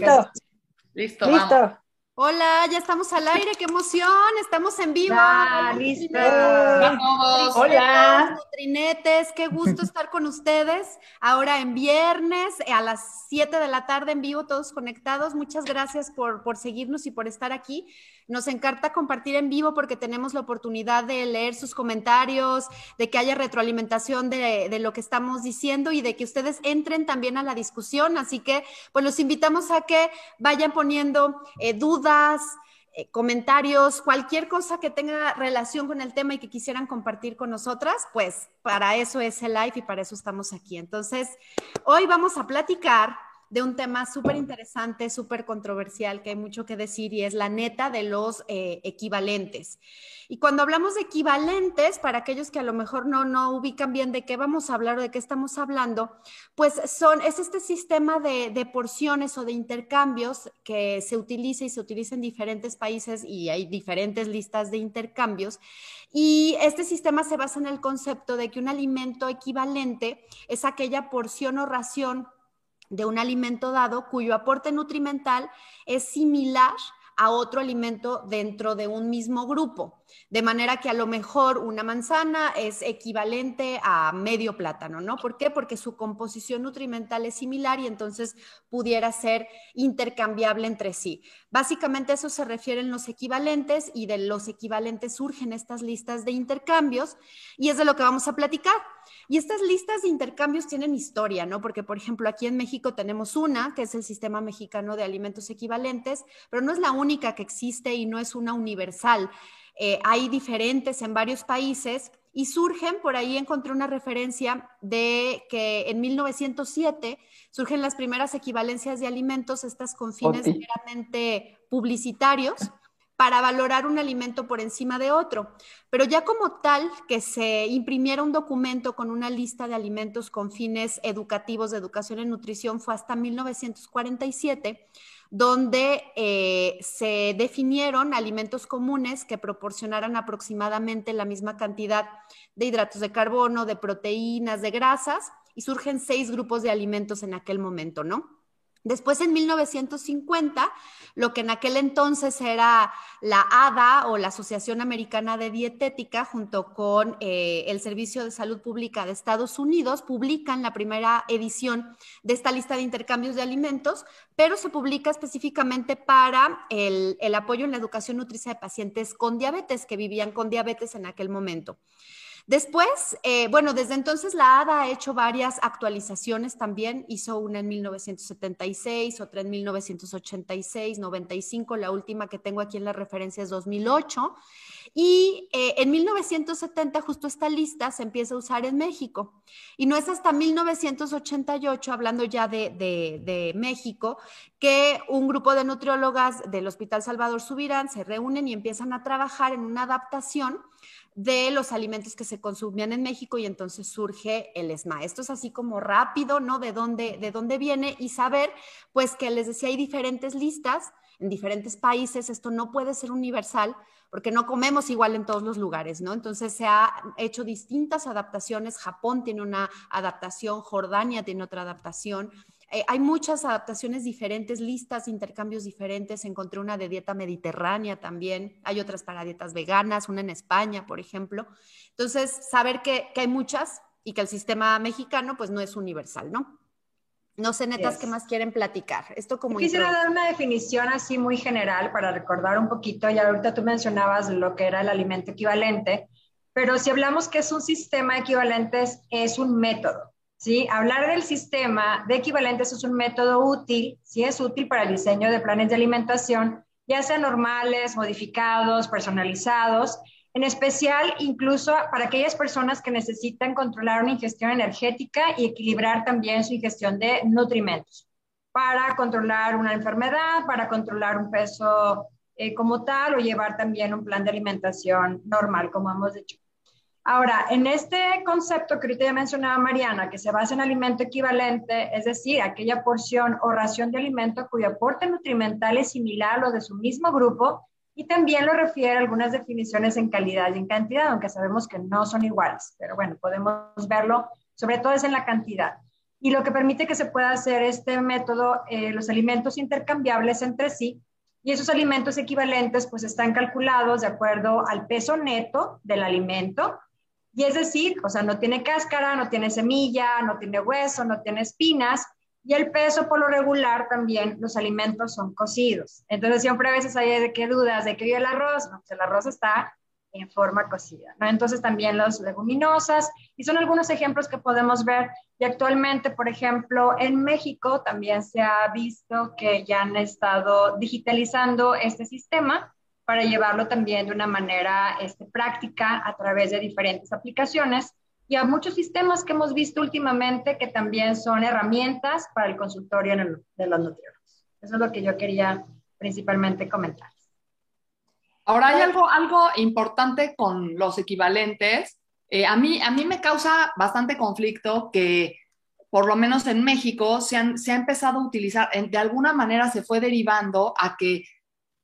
Listo. Listo, Listo. Hola, ya estamos al aire, qué emoción, estamos en vivo. Ya, listo. Hola. Trinetes, qué gusto estar con ustedes. Ahora en viernes a las 7 de la tarde en vivo, todos conectados. Muchas gracias por, por seguirnos y por estar aquí. Nos encanta compartir en vivo porque tenemos la oportunidad de leer sus comentarios, de que haya retroalimentación de, lo que estamos diciendo y de que ustedes entren también a la discusión. Así que, pues los invitamos a que vayan poniendo eh, dudas, eh, comentarios, cualquier cosa que tenga relación con el tema y que quisieran compartir con nosotras, pues para eso es el live y para eso estamos aquí. Entonces, hoy vamos a platicar de un tema súper interesante, súper controversial, que hay mucho que decir y es la neta de los eh, equivalentes. Y cuando hablamos de equivalentes, para aquellos que a lo mejor no, no ubican bien de qué vamos a hablar o de qué estamos hablando, pues son, es este sistema de, de porciones o de intercambios que se utiliza y se utiliza en diferentes países y hay diferentes listas de intercambios. Y este sistema se basa en el concepto de que un alimento equivalente es aquella porción o ración de un alimento dado cuyo aporte nutrimental es similar a otro alimento dentro de un mismo grupo. De manera que a lo mejor una manzana es equivalente a medio plátano, ¿no? ¿Por qué? Porque su composición nutrimental es similar y entonces pudiera ser intercambiable entre sí. Básicamente eso se refieren los equivalentes y de los equivalentes surgen estas listas de intercambios y es de lo que vamos a platicar. Y estas listas de intercambios tienen historia, ¿no? Porque, por ejemplo, aquí en México tenemos una, que es el Sistema Mexicano de Alimentos Equivalentes, pero no es la única que existe y no es una universal. Eh, hay diferentes en varios países y surgen, por ahí encontré una referencia de que en 1907 surgen las primeras equivalencias de alimentos, estas con fines meramente publicitarios para valorar un alimento por encima de otro. Pero ya como tal, que se imprimiera un documento con una lista de alimentos con fines educativos de educación en nutrición fue hasta 1947 donde eh, se definieron alimentos comunes que proporcionaran aproximadamente la misma cantidad de hidratos de carbono, de proteínas, de grasas, y surgen seis grupos de alimentos en aquel momento, ¿no? Después, en 1950, lo que en aquel entonces era la ADA o la Asociación Americana de Dietética, junto con eh, el Servicio de Salud Pública de Estados Unidos, publican la primera edición de esta lista de intercambios de alimentos, pero se publica específicamente para el, el apoyo en la educación nutricia de pacientes con diabetes, que vivían con diabetes en aquel momento. Después, eh, bueno, desde entonces la ADA ha hecho varias actualizaciones también. Hizo una en 1976, otra en 1986, 95, la última que tengo aquí en la referencia es 2008. Y eh, en 1970 justo esta lista se empieza a usar en México. Y no es hasta 1988, hablando ya de, de México, que un grupo de nutriólogas del Hospital Salvador Subirán se reúnen y empiezan a trabajar en una adaptación de los alimentos que se consumían en México y entonces surge el ESMA. Esto es así como rápido, ¿no? De dónde, de dónde viene y saber, pues que les decía, hay diferentes listas en diferentes países, esto no puede ser universal porque no comemos igual en todos los lugares, ¿no? Entonces se ha hecho distintas adaptaciones, Japón tiene una adaptación, Jordania tiene otra adaptación, eh, hay muchas adaptaciones diferentes, listas, intercambios diferentes. Encontré una de dieta mediterránea también. Hay otras para dietas veganas, una en España, por ejemplo. Entonces, saber que, hay muchas y que el sistema mexicano pues no es universal, ¿no? No sé, netas, ¿qué más quieren platicar? Esto como Quisiera dar una definición así muy general para recordar un poquito. Ya ahorita tú mencionabas lo que era el alimento equivalente, pero si hablamos que es un sistema equivalente, es un método. ¿Sí? Hablar del sistema de equivalentes es un método útil, sí es útil para el diseño de planes de alimentación, ya sean normales, modificados, personalizados, en especial incluso para aquellas personas que necesitan controlar una ingestión energética y equilibrar también su ingestión de nutrimentos, para controlar una enfermedad, para controlar un peso eh, como tal o llevar también un plan de alimentación normal, como hemos dicho. Ahora, en este concepto que ahorita ya mencionaba Mariana, que se basa en alimento equivalente, es decir, aquella porción o ración de alimento cuyo aporte nutrimental es similar a lo de su mismo grupo, y también lo refiere a algunas definiciones en calidad y en cantidad, aunque sabemos que no son iguales, pero bueno, podemos verlo, sobre todo es en la cantidad. y lo que permite que se pueda hacer este método, eh, los alimentos intercambiables entre sí, y esos alimentos equivalentes pues están calculados de acuerdo al peso neto del alimento, y es decir, o sea, no tiene cáscara, no tiene semilla, no tiene hueso, no tiene espinas, y el peso por lo regular también los alimentos son cocidos. Entonces siempre a veces hay de qué dudas de que vive el arroz, no, pues el arroz está en forma cocida, ¿no? Entonces también las leguminosas, y son algunos ejemplos que podemos ver, y actualmente, por ejemplo, en México también se ha visto que ya han estado digitalizando este sistema para llevarlo también de una manera este, práctica a través de diferentes aplicaciones y a muchos sistemas que hemos visto últimamente que también son herramientas para el consultorio de los nutriólogos. Eso es lo que yo quería principalmente comentar. Ahora hay algo, algo importante con los equivalentes. Eh, a, mí, a mí me causa bastante conflicto que, por lo menos en México, se, se ha empezado a utilizar, de alguna manera se fue derivando a que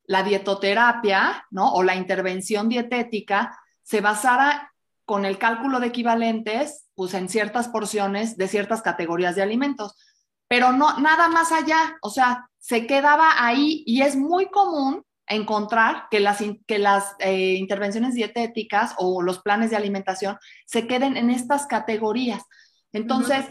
la dietoterapia, ¿no? O la intervención dietética se basara con el cálculo de equivalentes, pues en ciertas porciones de ciertas categorías de alimentos, pero no nada más allá, o sea, se quedaba ahí y es muy común encontrar que las, que las eh, intervenciones dietéticas o los planes de alimentación se queden en estas categorías. Entonces,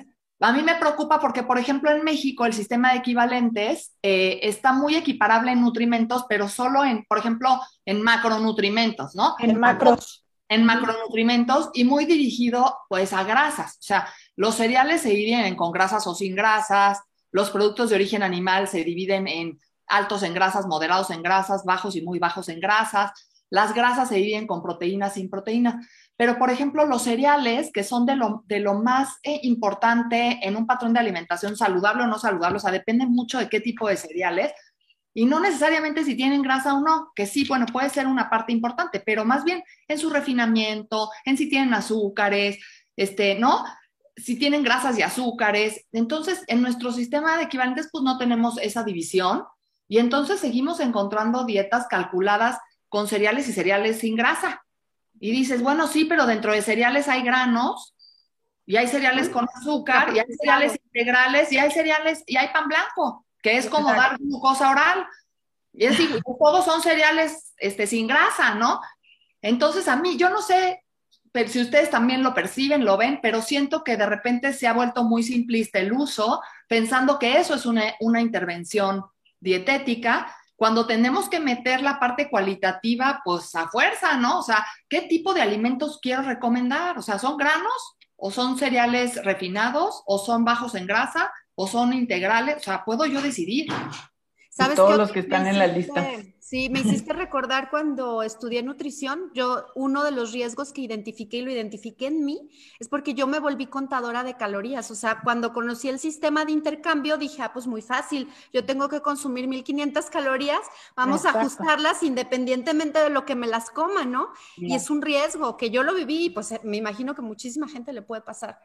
a mí me preocupa porque, por ejemplo, en México el sistema de equivalentes eh, está muy equiparable en nutrimentos, pero solo en, por ejemplo, en macronutrimentos, ¿no? En macros en macronutrimentos y muy dirigido pues a grasas. O sea, los cereales se dividen con grasas o sin grasas, los productos de origen animal se dividen en altos en grasas, moderados en grasas, bajos y muy bajos en grasas. Las grasas se dividen con proteínas sin proteínas. Pero, por ejemplo, los cereales, que son de lo, de lo más eh, importante en un patrón de alimentación saludable o no saludable, o sea, depende mucho de qué tipo de cereales, y no necesariamente si tienen grasa o no, que sí, bueno, puede ser una parte importante, pero más bien en su refinamiento, en si tienen azúcares, este, ¿no? Si tienen grasas y azúcares. Entonces, en nuestro sistema de equivalentes, pues no tenemos esa división y entonces seguimos encontrando dietas calculadas con cereales y cereales sin grasa. Y dices, bueno, sí, pero dentro de cereales hay granos y hay cereales con azúcar y hay cereales integrales y hay cereales y hay pan blanco que es como dar glucosa oral. Y es decir, todos son cereales este, sin grasa, ¿no? Entonces, a mí, yo no sé si ustedes también lo perciben, lo ven, pero siento que de repente se ha vuelto muy simplista el uso, pensando que eso es una, una intervención dietética, cuando tenemos que meter la parte cualitativa, pues a fuerza, ¿no? O sea, ¿qué tipo de alimentos quiero recomendar? O sea, ¿son granos o son cereales refinados o son bajos en grasa o son integrales, o sea, puedo yo decidir. ¿Sabes todos los que están en la lista. Sí, me hiciste recordar cuando estudié nutrición, yo uno de los riesgos que identifiqué y lo identifiqué en mí es porque yo me volví contadora de calorías, o sea, cuando conocí el sistema de intercambio dije, ah, pues muy fácil, yo tengo que consumir 1500 calorías, vamos a ajustarlas independientemente de lo que me las coma, ¿no? Y es un riesgo que yo lo viví y pues me imagino que muchísima gente le puede pasar.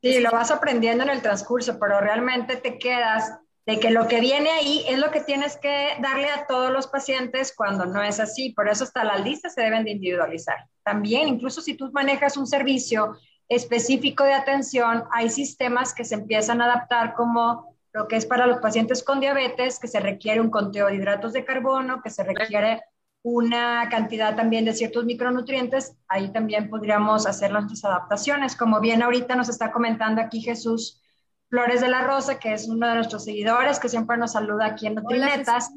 Sí, lo vas aprendiendo en el transcurso, pero realmente te quedas de que lo que viene ahí es lo que tienes que darle a todos los pacientes cuando no es así. Por eso hasta las listas se deben de individualizar. También, incluso si tú manejas un servicio específico de atención, hay sistemas que se empiezan a adaptar como lo que es para los pacientes con diabetes, que se requiere un conteo de hidratos de carbono, que se requiere una cantidad también de ciertos micronutrientes, ahí también podríamos hacer nuestras adaptaciones. Como bien ahorita nos está comentando aquí Jesús Flores de la Rosa, que es uno de nuestros seguidores, que siempre nos saluda aquí en Nutrinetas.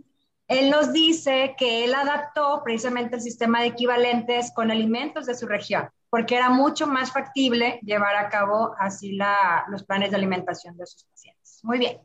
Él nos dice que él adaptó precisamente el sistema de equivalentes con alimentos de su región, porque era mucho más factible llevar a cabo así la, los planes de alimentación de sus pacientes. Muy bien.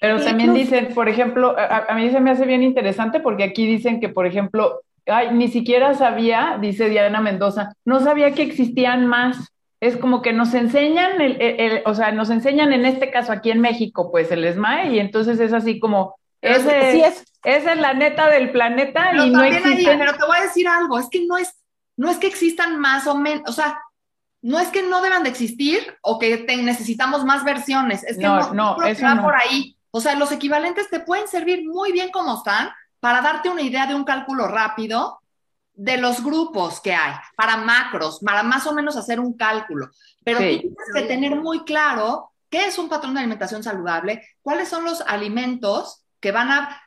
Pero también dicen, por ejemplo, a, mí se me hace bien interesante porque aquí dicen que, por ejemplo, ay, ni siquiera sabía, dice Diana Mendoza, no sabía que existían más. Es como que nos enseñan, el, o sea, nos enseñan en este caso aquí en México, pues el ESMAE, y entonces es así como, ese, sí es, esa es la neta del planeta y no existe. pero te voy a decir algo, es que no es, no es que existan más o menos, o sea, no es que no deban de existir o que necesitamos más versiones, es que no, no, no eso por ahí. O sea, los equivalentes te pueden servir muy bien como están para darte una idea de un cálculo rápido de los grupos que hay, para macros, para más o menos hacer un cálculo. Pero tienes que tener muy claro qué es un patrón de alimentación saludable, cuáles son los alimentos que van a,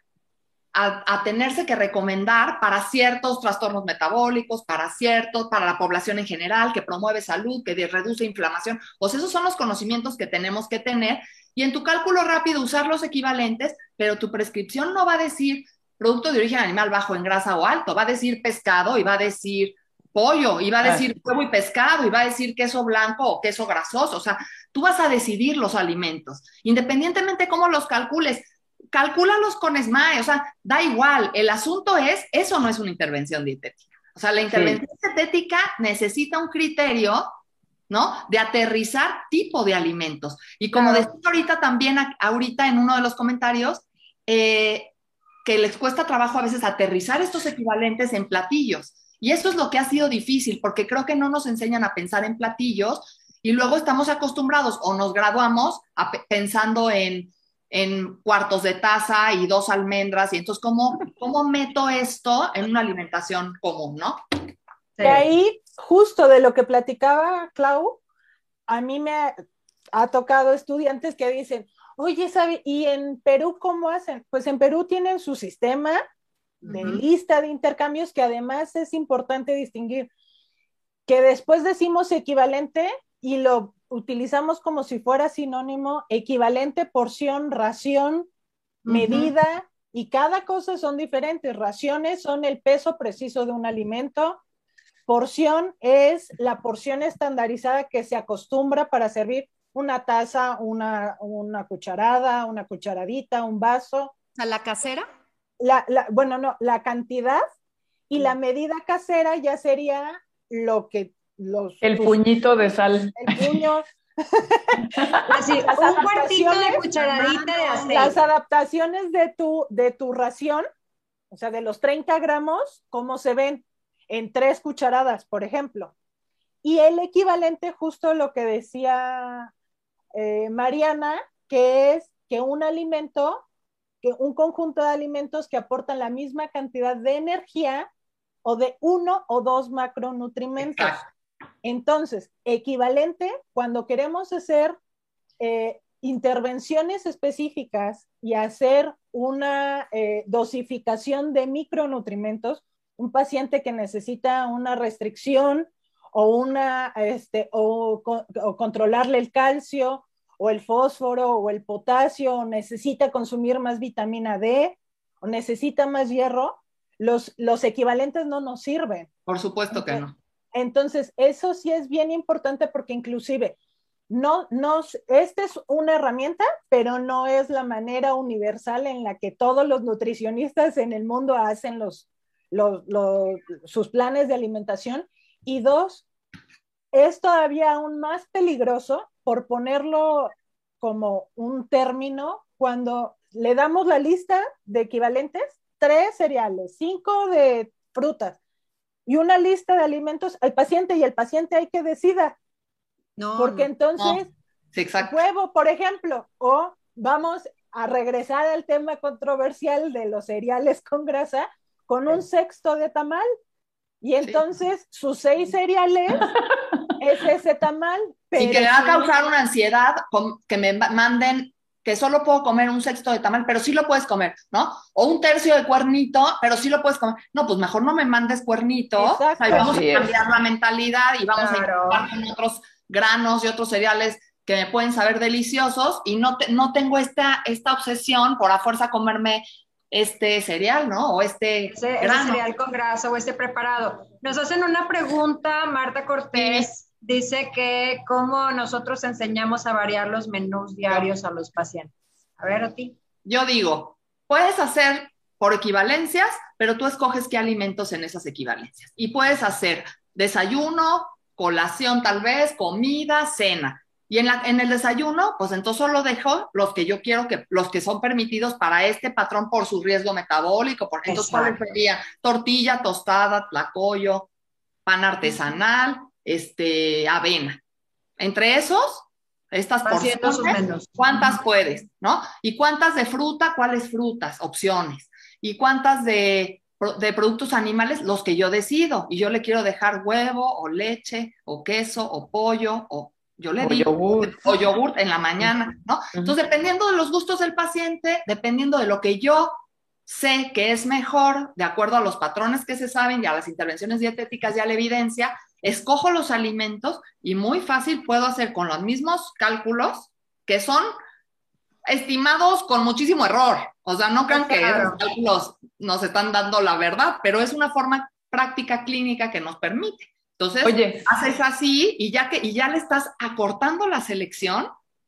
a, tenerse que recomendar para ciertos trastornos metabólicos, para ciertos, para la población en general, que promueve salud, que reduce inflamación. Pues esos son los conocimientos que tenemos que tener y en tu cálculo rápido usar los equivalentes, pero tu prescripción no va a decir producto de origen animal bajo en grasa o alto, va a decir pescado y va a decir pollo, y va a decir huevo y pescado, y va a decir queso blanco o queso grasoso. O sea, tú vas a decidir los alimentos, independientemente cómo los calcules. Calcúlalos con SMAE, o sea, da igual. El asunto es, eso no es una intervención dietética. O sea, la intervención dietética necesita un criterio ¿no? De aterrizar tipo de alimentos. Y como decía ahorita también, ahorita en uno de los comentarios, eh, que les cuesta trabajo a veces aterrizar estos equivalentes en platillos. Y eso es lo que ha sido difícil, porque creo que no nos enseñan a pensar en platillos y luego estamos acostumbrados o nos graduamos pensando en, cuartos de taza y dos almendras. Y entonces, ¿cómo, ¿cómo meto esto en una alimentación común, no? Y ahí, justo de lo que platicaba Clau, a mí me ha tocado estudiantes que dicen, Oye, ¿sabe? ¿Y en Perú cómo hacen? Pues en Perú tienen su sistema de lista de intercambios que además es importante distinguir que después decimos equivalente y lo utilizamos como si fuera sinónimo, equivalente, porción, ración, medida, y cada cosa son diferentes. Raciones son el peso preciso de un alimento. Porción es la porción estandarizada que se acostumbra para servir una taza, una, cucharada, una cucharadita, un vaso. ¿A la casera? La, bueno, no, la cantidad y la mm. medida casera ya sería lo que los... El puñito de sal. El puño. Así, un cuartito de cucharadita de aceite. Las adaptaciones de tu, de tu ración, o sea, de los 30 gramos, ¿cómo se ven? En tres cucharadas, por ejemplo. Y el equivalente, justo lo que decía eh, Mariana, que es que un alimento, que un conjunto de alimentos que aportan la misma cantidad de energía o de uno o dos macronutrientes. Entonces, equivalente, cuando queremos hacer eh, intervenciones específicas y hacer una eh, dosificación de micronutrientes, un paciente que necesita una restricción o una, este, o, controlarle el calcio o el fósforo o el potasio, o necesita consumir más vitamina D o necesita más hierro, los, los equivalentes no nos sirven. Por supuesto que no. Entonces, eso sí es bien importante porque inclusive no nos, esta es una herramienta, pero no es la manera universal en la que todos los nutricionistas en el mundo hacen los, los, sus planes de alimentación y dos, es todavía aún más peligroso por ponerlo como un término cuando le damos la lista de equivalentes, tres cereales, cinco de frutas y una lista de alimentos al paciente y el paciente hay que decida. No, porque entonces, huevo, por ejemplo, o vamos a regresar al tema controversial de los cereales con grasa con un sexto de tamal. Y entonces sus seis cereales es ese tamal. y que me va a causar una ansiedad que me manden que solo puedo comer un sexto de tamal, pero sí lo puedes comer, ¿no? O un tercio de cuernito, pero sí lo puedes comer. No, pues mejor no me mandes cuernito. O vamos a cambiar la mentalidad y vamos a intentar con otros granos y otros cereales que me pueden saber deliciosos y no, no tengo esta, esta obsesión por a fuerza comerme este cereal, ¿no? O este cereal con grasa o este preparado. Nos hacen una pregunta, Marta Cortés. Dice que cómo nosotros enseñamos a variar los menús diarios a los pacientes. A ver, a ti. Yo digo, puedes hacer por equivalencias, pero tú escoges qué alimentos en esas equivalencias. Y puedes hacer desayuno, colación tal vez, comida, cena. Y en, la, en el desayuno, pues entonces solo dejo los que yo quiero que, los que son permitidos para este patrón por su riesgo metabólico. Por, entonces, ¿cuál sería? Tortilla, tostada, tlacoyo, pan artesanal, este, avena. Entre esos, estas porciones, ¿cuántas puedes? ¿No? ¿Y cuántas de fruta? ¿Cuáles frutas? Opciones. ¿Y cuántas de, de productos animales? Los que yo decido. Y yo le quiero dejar huevo o leche o queso o pollo o Yo le O digo, yogur. o yogurt en la mañana, ¿no? Entonces, dependiendo de los gustos del paciente, dependiendo de lo que yo sé que es mejor, de acuerdo a los patrones que se saben y a las intervenciones dietéticas y a la evidencia, escojo los alimentos y muy fácil puedo hacer con los mismos cálculos que son estimados con muchísimo error. O sea, no crean que Claro. los cálculos nos están dando la verdad, pero es una forma práctica clínica que nos permite. Entonces, Oye, haces así y ya que y ya le estás acortando la selección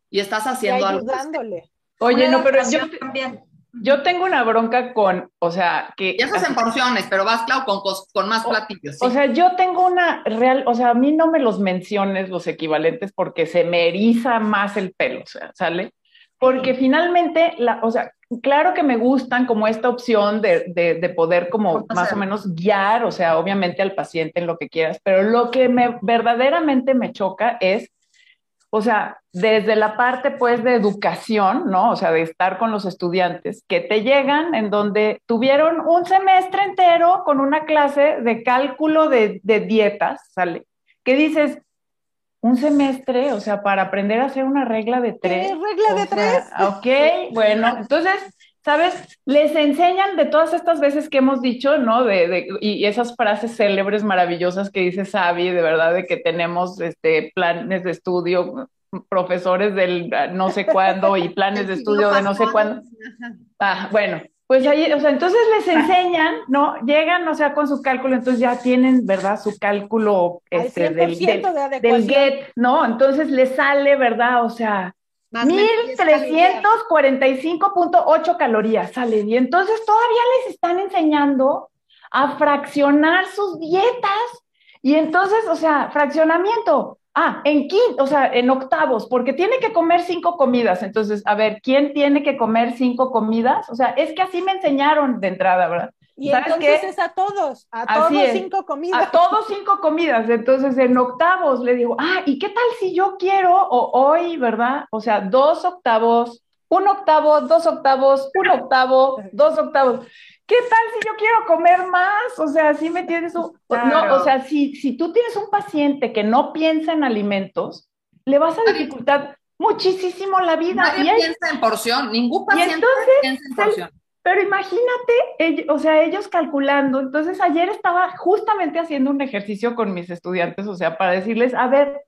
y estás Y haciendo algo. ayudándole. oye, Una no, pero yo, también. Yo tengo una bronca con, o sea, que... Y eso es en porciones, pero vas, Clau, con, con más platillos. sí. O sea, yo tengo una real, o sea, a mí no me los menciones los equivalentes porque se me eriza más el pelo, o sea, ¿sale? Porque finalmente, la, o sea, claro que me gustan como esta opción de, de, de poder como más o menos guiar, o sea, obviamente al paciente en lo que quieras, pero lo que me verdaderamente me choca es, o sea, desde la parte pues de educación, ¿no? O sea, de estar con los estudiantes, que te llegan en donde tuvieron un semestre entero con una clase de cálculo de, de dietas, ¿sale? Que dices, un semestre, o sea, para aprender a hacer una regla de tres. ¿Qué regla de sea, tres? ok, bueno, entonces, ¿sabes? Les enseñan de todas estas veces que hemos dicho, ¿no? De, de- y esas frases célebres, maravillosas que dice Sabi, de verdad, de que tenemos este, planes de estudio, profesores del ah, no sé cuándo y planes de estudio de no sé cuándo. Ah, bueno, pues ahí, o sea, entonces les enseñan, ¿no? Llegan, o sea, con su cálculo, entonces ya tienen, ¿verdad? Su cálculo este, 100% del, del, de del adecuación. GET, ¿no? Entonces les sale, ¿verdad? O sea, 1345.8 calorías salen. Y entonces todavía les están enseñando a fraccionar sus dietas. Y entonces, o sea, fraccionamiento. Ah, en quinto, o sea, en octavos, porque tiene que comer cinco comidas. Entonces, a ver, ¿quién tiene que comer cinco comidas? O sea, es que así me enseñaron de entrada, ¿verdad? Y ¿Sabes entonces qué? es a todos, a Así todos es. cinco comidas. A todos cinco comidas. Entonces, en octavos le digo, ah, ¿y qué tal si yo quiero o hoy, verdad? O sea, dos octavos, un octavo, dos octavos, un octavo, dos octavos. ¿Qué tal si yo quiero comer más? O sea, ¿sí me? O- Claro. No, o sea, si, si tú tienes un paciente que no piensa en alimentos, le vas a dificultar muchísimo la vida. Nadie Y hay- piensa en porción, ningún paciente entonces, piensa en porción. Pero imagínate, o sea, ellos calculando. Entonces, ayer estaba justamente haciendo un ejercicio con mis estudiantes, o sea, para decirles, a ver,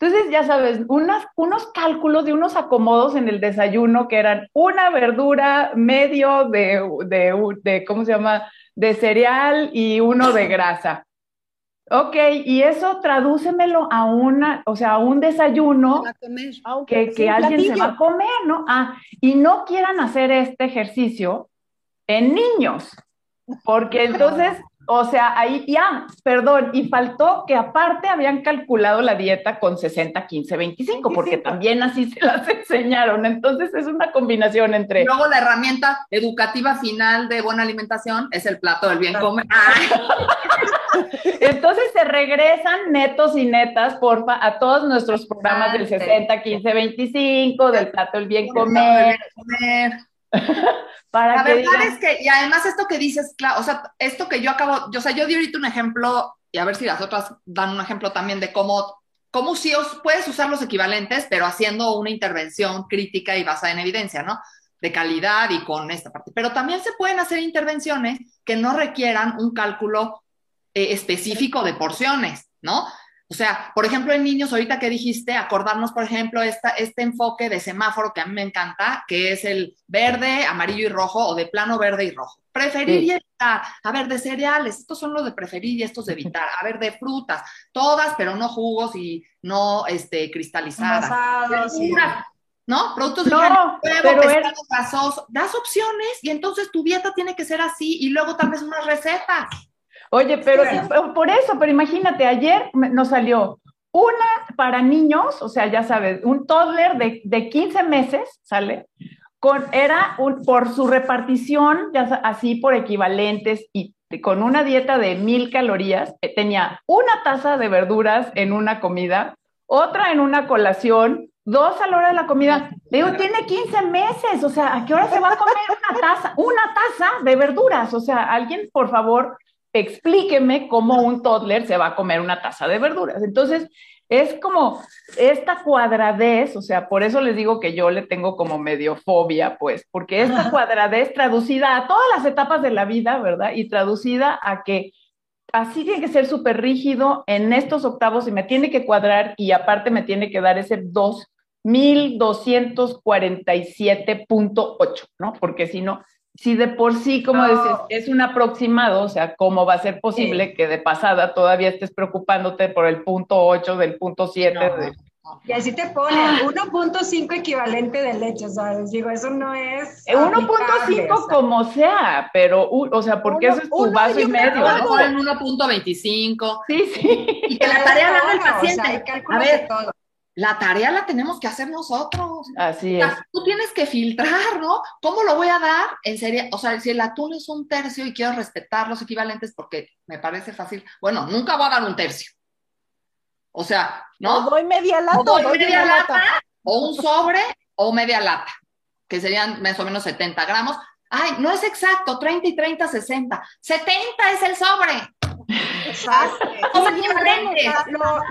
entonces ya sabes, unas, unos cálculos de unos acomodos en el desayuno que eran una verdura, medio de, de, de ¿cómo se llama? De cereal y uno de grasa. Ok, y eso tradúcemelo a una, o sea, a un desayuno a comer. Aunque que, que alguien se va platillo. a comer, ¿no? Ah, y no quieran hacer este ejercicio en niños, porque entonces, o sea, ahí ya, perdón, y faltó que aparte habían calculado la dieta con 60, 15, 25, porque 25. también así se las enseñaron. Entonces es una combinación entre... Luego la herramienta educativa final de buena alimentación es el plato del bien comer. Entonces se regresan netos y netas, porfa, a todos nuestros programas del 60, 15, 25, del plato del bien comer. para La que verdad digan- es que, y además esto que dices, claro, o sea, esto que yo acabo, yo, o sea, yo di ahorita un ejemplo, y a ver si las otras dan un ejemplo también de cómo, cómo sí os, puedes usar los equivalentes, pero haciendo una intervención crítica y basada en evidencia, ¿no? De calidad y con esta parte. Pero también se pueden hacer intervenciones que no requieran un cálculo eh, específico de porciones, ¿no? O sea, por ejemplo, en niños, ahorita que dijiste, acordarnos, por ejemplo, esta, este enfoque de semáforo que a mí me encanta, que es el verde, amarillo y rojo, o de plano verde y rojo. Preferir Sí. y evitar. A ver, de cereales, estos son los de preferir y estos de evitar. A ver, de frutas, todas, pero no jugos y no este, cristalizadas. ¿no? Productos de No, huevo, pescado grasoso. Das opciones y entonces tu dieta tiene que ser así y luego tal vez unas recetas. Oye, pero Sí. por eso, pero imagínate, ayer nos salió una para niños, o sea, ya sabes, un toddler de, de 15 meses, ¿sale? Con, era un, por su repartición, ya así por equivalentes y con una dieta de mil calorías, eh, tenía una taza de verduras en una comida, otra en una colación, dos a la hora de la comida. Le digo, tiene 15 meses, o sea, ¿a qué hora se va a comer una taza? Una taza de verduras, o sea, alguien, por favor, explíqueme cómo un toddler se va a comer una taza de verduras. Entonces, es como esta cuadradez, o sea, por eso les digo que yo le tengo como medio fobia, pues, porque esta cuadradez traducida a todas las etapas de la vida, ¿verdad? Y traducida a que así tiene que ser súper rígido en estos octavos y me tiene que cuadrar y aparte me tiene que dar ese 2247.8, ¿no? Porque si no, si de por sí, como dices, es un aproximado, o sea, ¿cómo va a ser posible que de pasada todavía estés preocupándote por el punto 8 del punto 7? Y así te pone 1.5 equivalente de leche, ¿sabes? Digo, eso no es. 1.5 eh, como sea, pero, o sea, porque eso es tu vaso y medio. ¿no? En 1.25. Sí, sí. Y que la tarea la haga el paciente. a ver, todo la tarea la tenemos que hacer nosotros. Así es. tú tienes que filtrar, ¿no? ¿Cómo lo voy a dar? En serio, o sea, si el atún es un tercio y quiero respetar los equivalentes porque me parece fácil, bueno, nunca voy a dar un tercio. O sea, ¿no? O doy media lata. O doy, media, lata, o un sobre o media lata, que serían más o menos 70 gramos. Ay, no es exacto, 30 y 30, 60. 70 es el sobre. Exacto.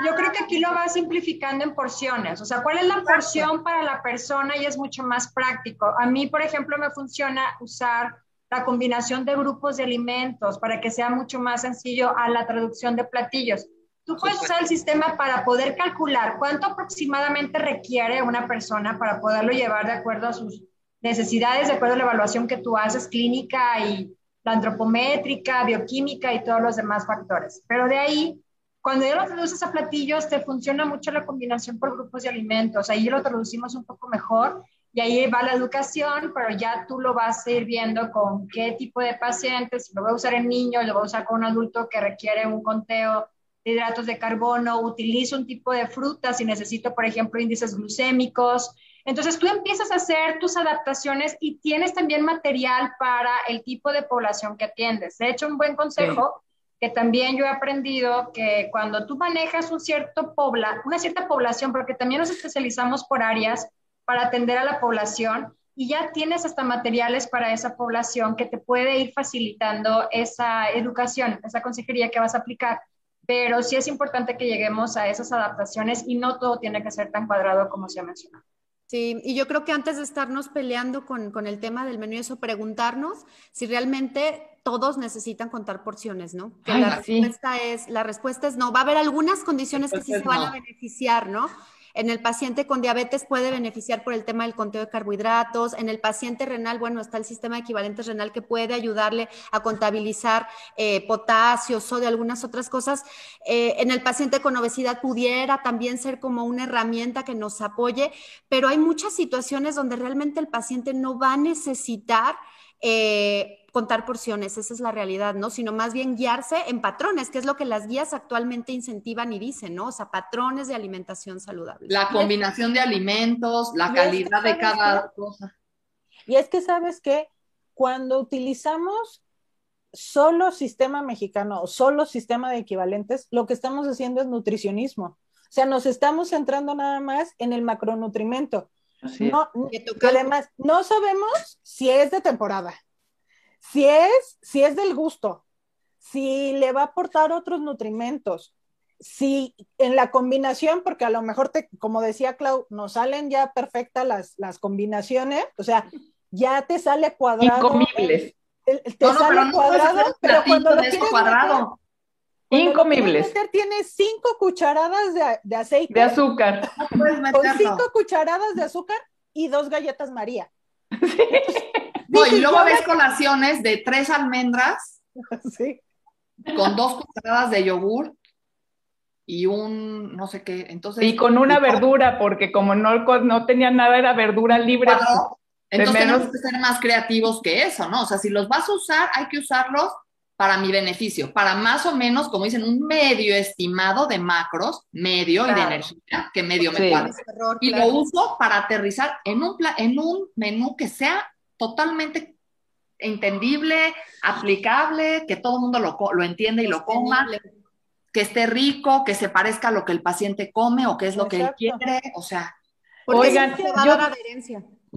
yo creo que aquí lo va simplificando en porciones. O sea, ¿cuál es la porción para la persona? Y es mucho más práctico. A mí, por ejemplo, me funciona usar la combinación de grupos de alimentos para que sea mucho más sencillo a la traducción de platillos. Tú puedes usar el sistema para poder calcular cuánto aproximadamente requiere una persona para poderlo llevar de acuerdo a sus necesidades, de acuerdo a la evaluación que tú haces clínica y la antropométrica, bioquímica y todos los demás factores. Pero de ahí, cuando ya lo traduces a platillos, te funciona mucho la combinación por grupos de alimentos. Ahí lo traducimos un poco mejor y ahí va la educación, pero ya tú lo vas a ir viendo con qué tipo de pacientes, lo voy a usar en niños, lo voy a usar con un adulto que requiere un conteo de hidratos de carbono, utilizo un tipo de fruta si necesito, por ejemplo, índices glucémicos, entonces tú empiezas a hacer tus adaptaciones y tienes también material para el tipo de población que atiendes. De hecho, un buen consejo que también yo he aprendido que cuando tú manejas un cierto pobla, una cierta población, porque también nos especializamos por áreas para atender a la población y ya tienes hasta materiales para esa población que te puede ir facilitando esa educación, esa consejería que vas a aplicar. Pero sí es importante que lleguemos a esas adaptaciones y no todo tiene que ser tan cuadrado como se ha mencionado. Sí, y yo creo que antes de estarnos peleando con, con, el tema del menú eso, preguntarnos si realmente todos necesitan contar porciones, ¿no? Que la, respuesta es, la respuesta es no. Va a haber algunas condiciones que sí se van a beneficiar, ¿no? En el paciente con diabetes puede beneficiar por el tema del conteo de carbohidratos. En el paciente renal, bueno, está el sistema de equivalentes renal que puede ayudarle a contabilizar eh, potasio, sodio, algunas otras cosas. Eh, en el paciente con obesidad pudiera también ser como una herramienta que nos apoye, pero hay muchas situaciones donde realmente el paciente no va a necesitar eh, contar porciones, esa es la realidad, ¿no? Sino más bien guiarse en patrones, que es lo que las guías actualmente incentivan y dicen, ¿no? O sea, patrones de alimentación saludable. La combinación de alimentos, la calidad de cada cosa. Y es que, ¿sabes que Cuando utilizamos solo sistema mexicano o solo sistema de equivalentes, lo que estamos haciendo es nutricionismo. O sea, nos estamos centrando nada más en el macronutrimento. No, además, no sabemos si es de temporada, si es, si es del gusto, si le va a aportar otros nutrimentos, si en la combinación, porque a lo mejor, te, como decía Clau, nos salen ya perfectas las, las combinaciones, o sea, ya te sale cuadrado. Incomibles. te sale cuadrado, pero cuando lo quieres cuadrado. Incomibles. tiene cinco cucharadas de, aceite. De azúcar. Con cinco cucharadas de azúcar y dos galletas María. No, y luego ves colaciones de tres almendras sí. con dos cucharadas de yogur y un no sé qué. Entonces, y con una verdura, porque como no, no tenía nada, era verdura libre. Entonces tenemos que ser más creativos que eso, ¿no? O sea, si los vas a usar, hay que usarlos para mi beneficio, para más o menos, como dicen, un medio estimado de macros, medio y de energía, que medio me cuadra. Y lo uso para aterrizar en un, en un menú que sea totalmente entendible, aplicable, que todo el mundo lo, lo entiende y lo coma, que esté rico, que se parezca a lo que el paciente come o que es lo que él quiere, o sea. Oigan,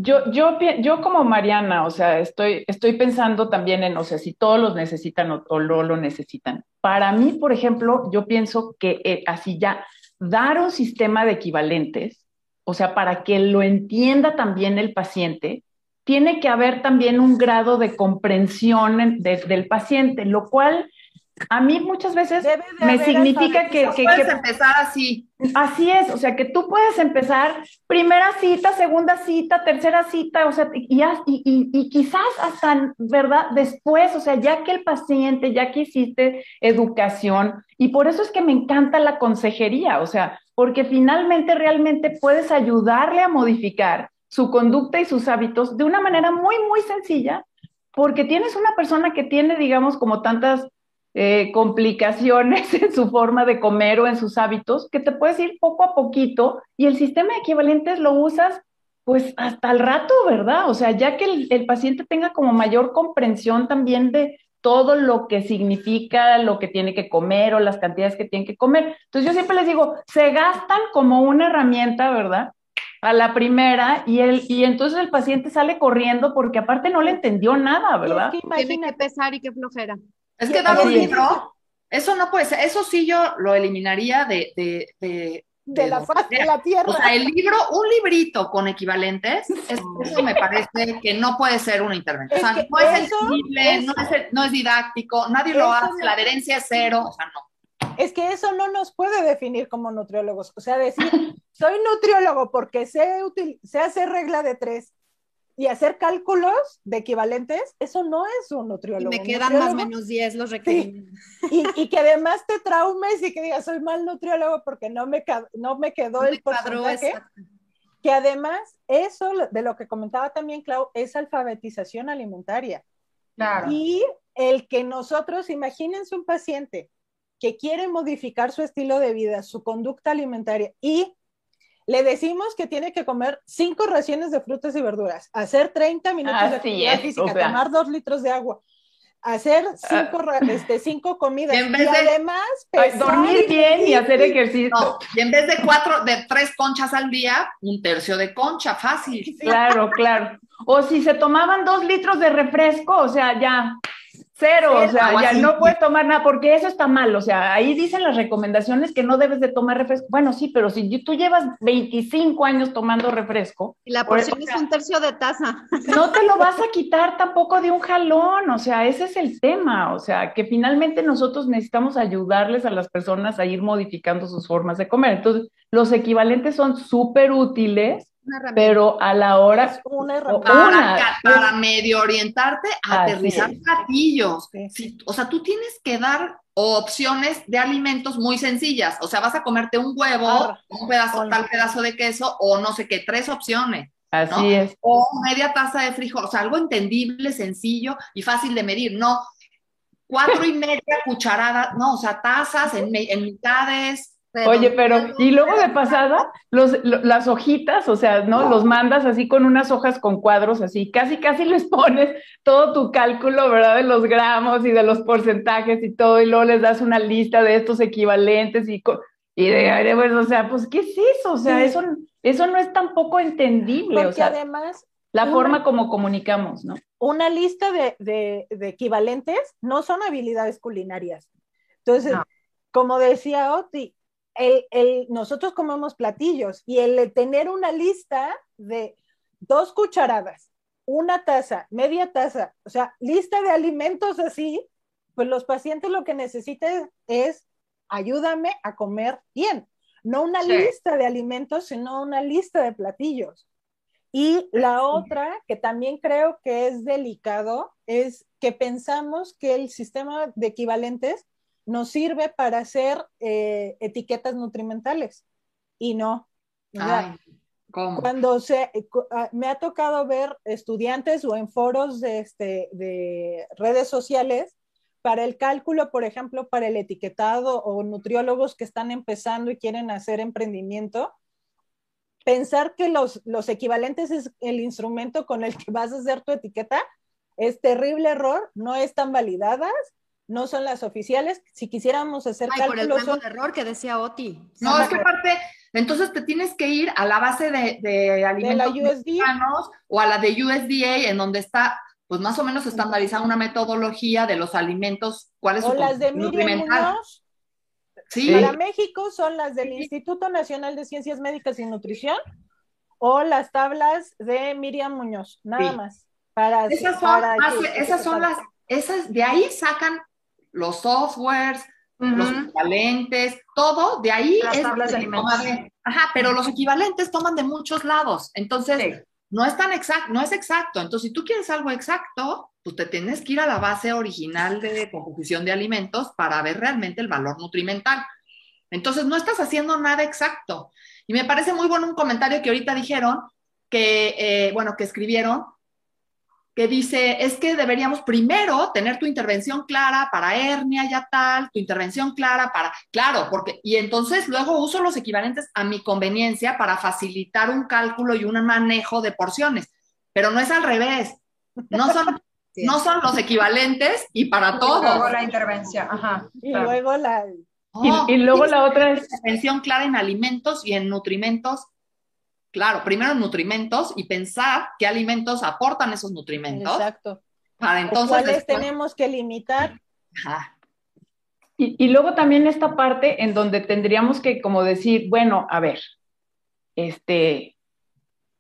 yo, yo, yo, como Mariana, o sea, estoy, estoy pensando también en, o sea, si todos los necesitan o, no lo necesitan. Para mí, por ejemplo, yo pienso que eh, así ya dar un sistema de equivalentes, o sea, para que lo entienda también el paciente, tiene que haber también un grado de comprensión del paciente, lo cual a mí muchas veces me significa que, que, puedes empezar así. Así es, o sea, que tú puedes empezar primera cita, segunda cita, tercera cita, o sea, y, y, y, quizás hasta, ¿verdad? Después, o sea, ya que el paciente, ya que hiciste educación, y por eso es que me encanta la consejería, o sea, porque finalmente realmente puedes ayudarle a modificar su conducta y sus hábitos de una manera muy, muy sencilla, porque tienes una persona que tiene, digamos, como tantas eh, complicaciones en su forma de comer o en sus hábitos, que te puedes ir poco a poquito y el sistema de equivalentes lo usas pues hasta el rato, ¿verdad? O sea, ya que el, el paciente tenga como mayor comprensión también de todo lo que significa lo que tiene que comer o las cantidades que tiene que comer. Entonces yo siempre les digo, se gastan como una herramienta, ¿verdad? A la primera y, el, y entonces el paciente sale corriendo porque aparte no le entendió nada, ¿verdad? Tiene que pesar y qué flojera. Es que un libro, eso no puede ser, eso sí yo lo eliminaría de... de, de, de la faz de la tierra. O sea, el libro, un librito con equivalentes, eso me parece que no puede ser una intervención. o sea, no es sensible, no, es, no es didáctico, nadie lo hace, la adherencia es cero, o sea, no es que eso no nos puede definir como nutriólogos. O sea, decir, soy nutriólogo porque sé, sé hacer regla de tres y hacer cálculos de equivalentes, eso no es un nutriólogo. Y me quedan más o menos 10 los requerimientos. Y, que además te traumes y que digas, soy mal nutriólogo porque no me, no me quedó el porcentaje. Que además, eso de lo que comentaba también Clau, es alfabetización alimentaria. Claro. Y el que nosotros, imagínense un paciente que quiere modificar su estilo de vida, su conducta alimentaria y le decimos que tiene que comer cinco raciones de frutas y verduras, hacer 30 minutos de actividad física, tomar dos litros de agua, hacer cinco, ah. este, cinco comidas y, además dormir bien y hacer ejercicio. y en vez de cuatro, de tres conchas al día, un tercio de concha, fácil. Claro, claro. O si se tomaban dos litros de refresco, o sea, ya Cero, o sea, ya no puedes tomar nada, porque eso está mal, o sea, ahí dicen las recomendaciones que no debes de tomar refresco. Bueno, sí, pero si tú llevas 25 años tomando refresco. Y la porción es un tercio de taza. No te lo vas a quitar tampoco de un jalón, o sea, ese es el tema, o sea, que finalmente nosotros necesitamos ayudarles a las personas a ir modificando sus formas de comer. Entonces, los equivalentes son súper útiles pero a la hora una para, para, medio orientarte a aterrizar platillos. o sea, tú tienes que dar opciones de alimentos muy sencillas. O sea, vas a comerte un huevo, un pedazo, tal pedazo de queso o no sé qué, tres opciones. Así es. O media taza de frijol, o sea, algo entendible, sencillo y fácil de medir. No, cuatro y media cucharadas, no, o sea, tazas en, en mitades, Oye, pero, y luego de pasada, los, las hojitas, o sea, ¿no? Los mandas así con unas hojas con cuadros así, casi, casi les pones todo tu cálculo, ¿verdad? De los gramos y de los porcentajes y todo, y luego les das una lista de estos equivalentes y, y de, pues, o sea, pues, ¿qué es eso? O sea, eso, eso no es tampoco entendible. Porque o sea, además... La forma como comunicamos, ¿no? Una lista de, de, de equivalentes no son habilidades culinarias. Entonces, como decía Oti, el, nosotros comemos platillos y el tener una lista de dos cucharadas, una taza, media taza, o sea, lista de alimentos así, pues los pacientes lo que necesitan es ayúdame a comer bien, no una lista de alimentos, sino una lista de platillos. Y la otra, que también creo que es delicado, es que pensamos que el sistema de equivalentes nos sirve para hacer eh, etiquetas nutrimentales y no. Cuando se, eh, ah, me ha tocado ver estudiantes o en foros de, este, de redes sociales para el cálculo, por ejemplo, para el etiquetado o nutriólogos que están empezando y quieren hacer emprendimiento, pensar que los, los equivalentes es el instrumento con el que vas a hacer tu etiqueta es terrible error, no están validadas no son las oficiales. Si quisiéramos hacer Ay, por el de error que decía Oti. No, es que aparte, entonces te tienes que ir a la base de, de alimentos mexicanos o a la de USDA, en donde está, pues más o menos estandarizada una metodología de los alimentos, cuál es o las de nutrimental. Sí. Para México son las del Instituto Nacional de Ciencias Médicas y Nutrición o las tablas de Miriam Muñoz, nada más. Para, esas son, esas son las, esas, de ahí sacan los softwares, los equivalentes, todo, de ahí las tablas de ajá, pero los equivalentes toman de muchos lados. Entonces, no es tan exacto, no es exacto. Entonces, si tú quieres algo exacto, pues te tienes que ir a la base original de composición de alimentos para ver realmente el valor nutrimental. Entonces, no estás haciendo nada exacto. Y me parece muy bueno un comentario que ahorita dijeron, que, eh, bueno, que escribieron, que dice, es que deberíamos primero tener tu intervención clara para hernia ya tal, tu intervención clara para, claro, porque, y entonces luego uso los equivalentes a mi conveniencia para facilitar un cálculo y un manejo de porciones, pero no es al revés, no son, no son los equivalentes y para todo. luego la intervención, ajá. Y luego la... y, luego la otra es... Intervención clara en alimentos y en nutrimentos Claro, primero nutrimentos y pensar qué alimentos aportan esos nutrimentos. Exacto. Para entonces. ¿Cuáles tenemos que limitar? Ajá. Y, y, luego también esta parte en donde tendríamos que como decir, bueno, a ver, este,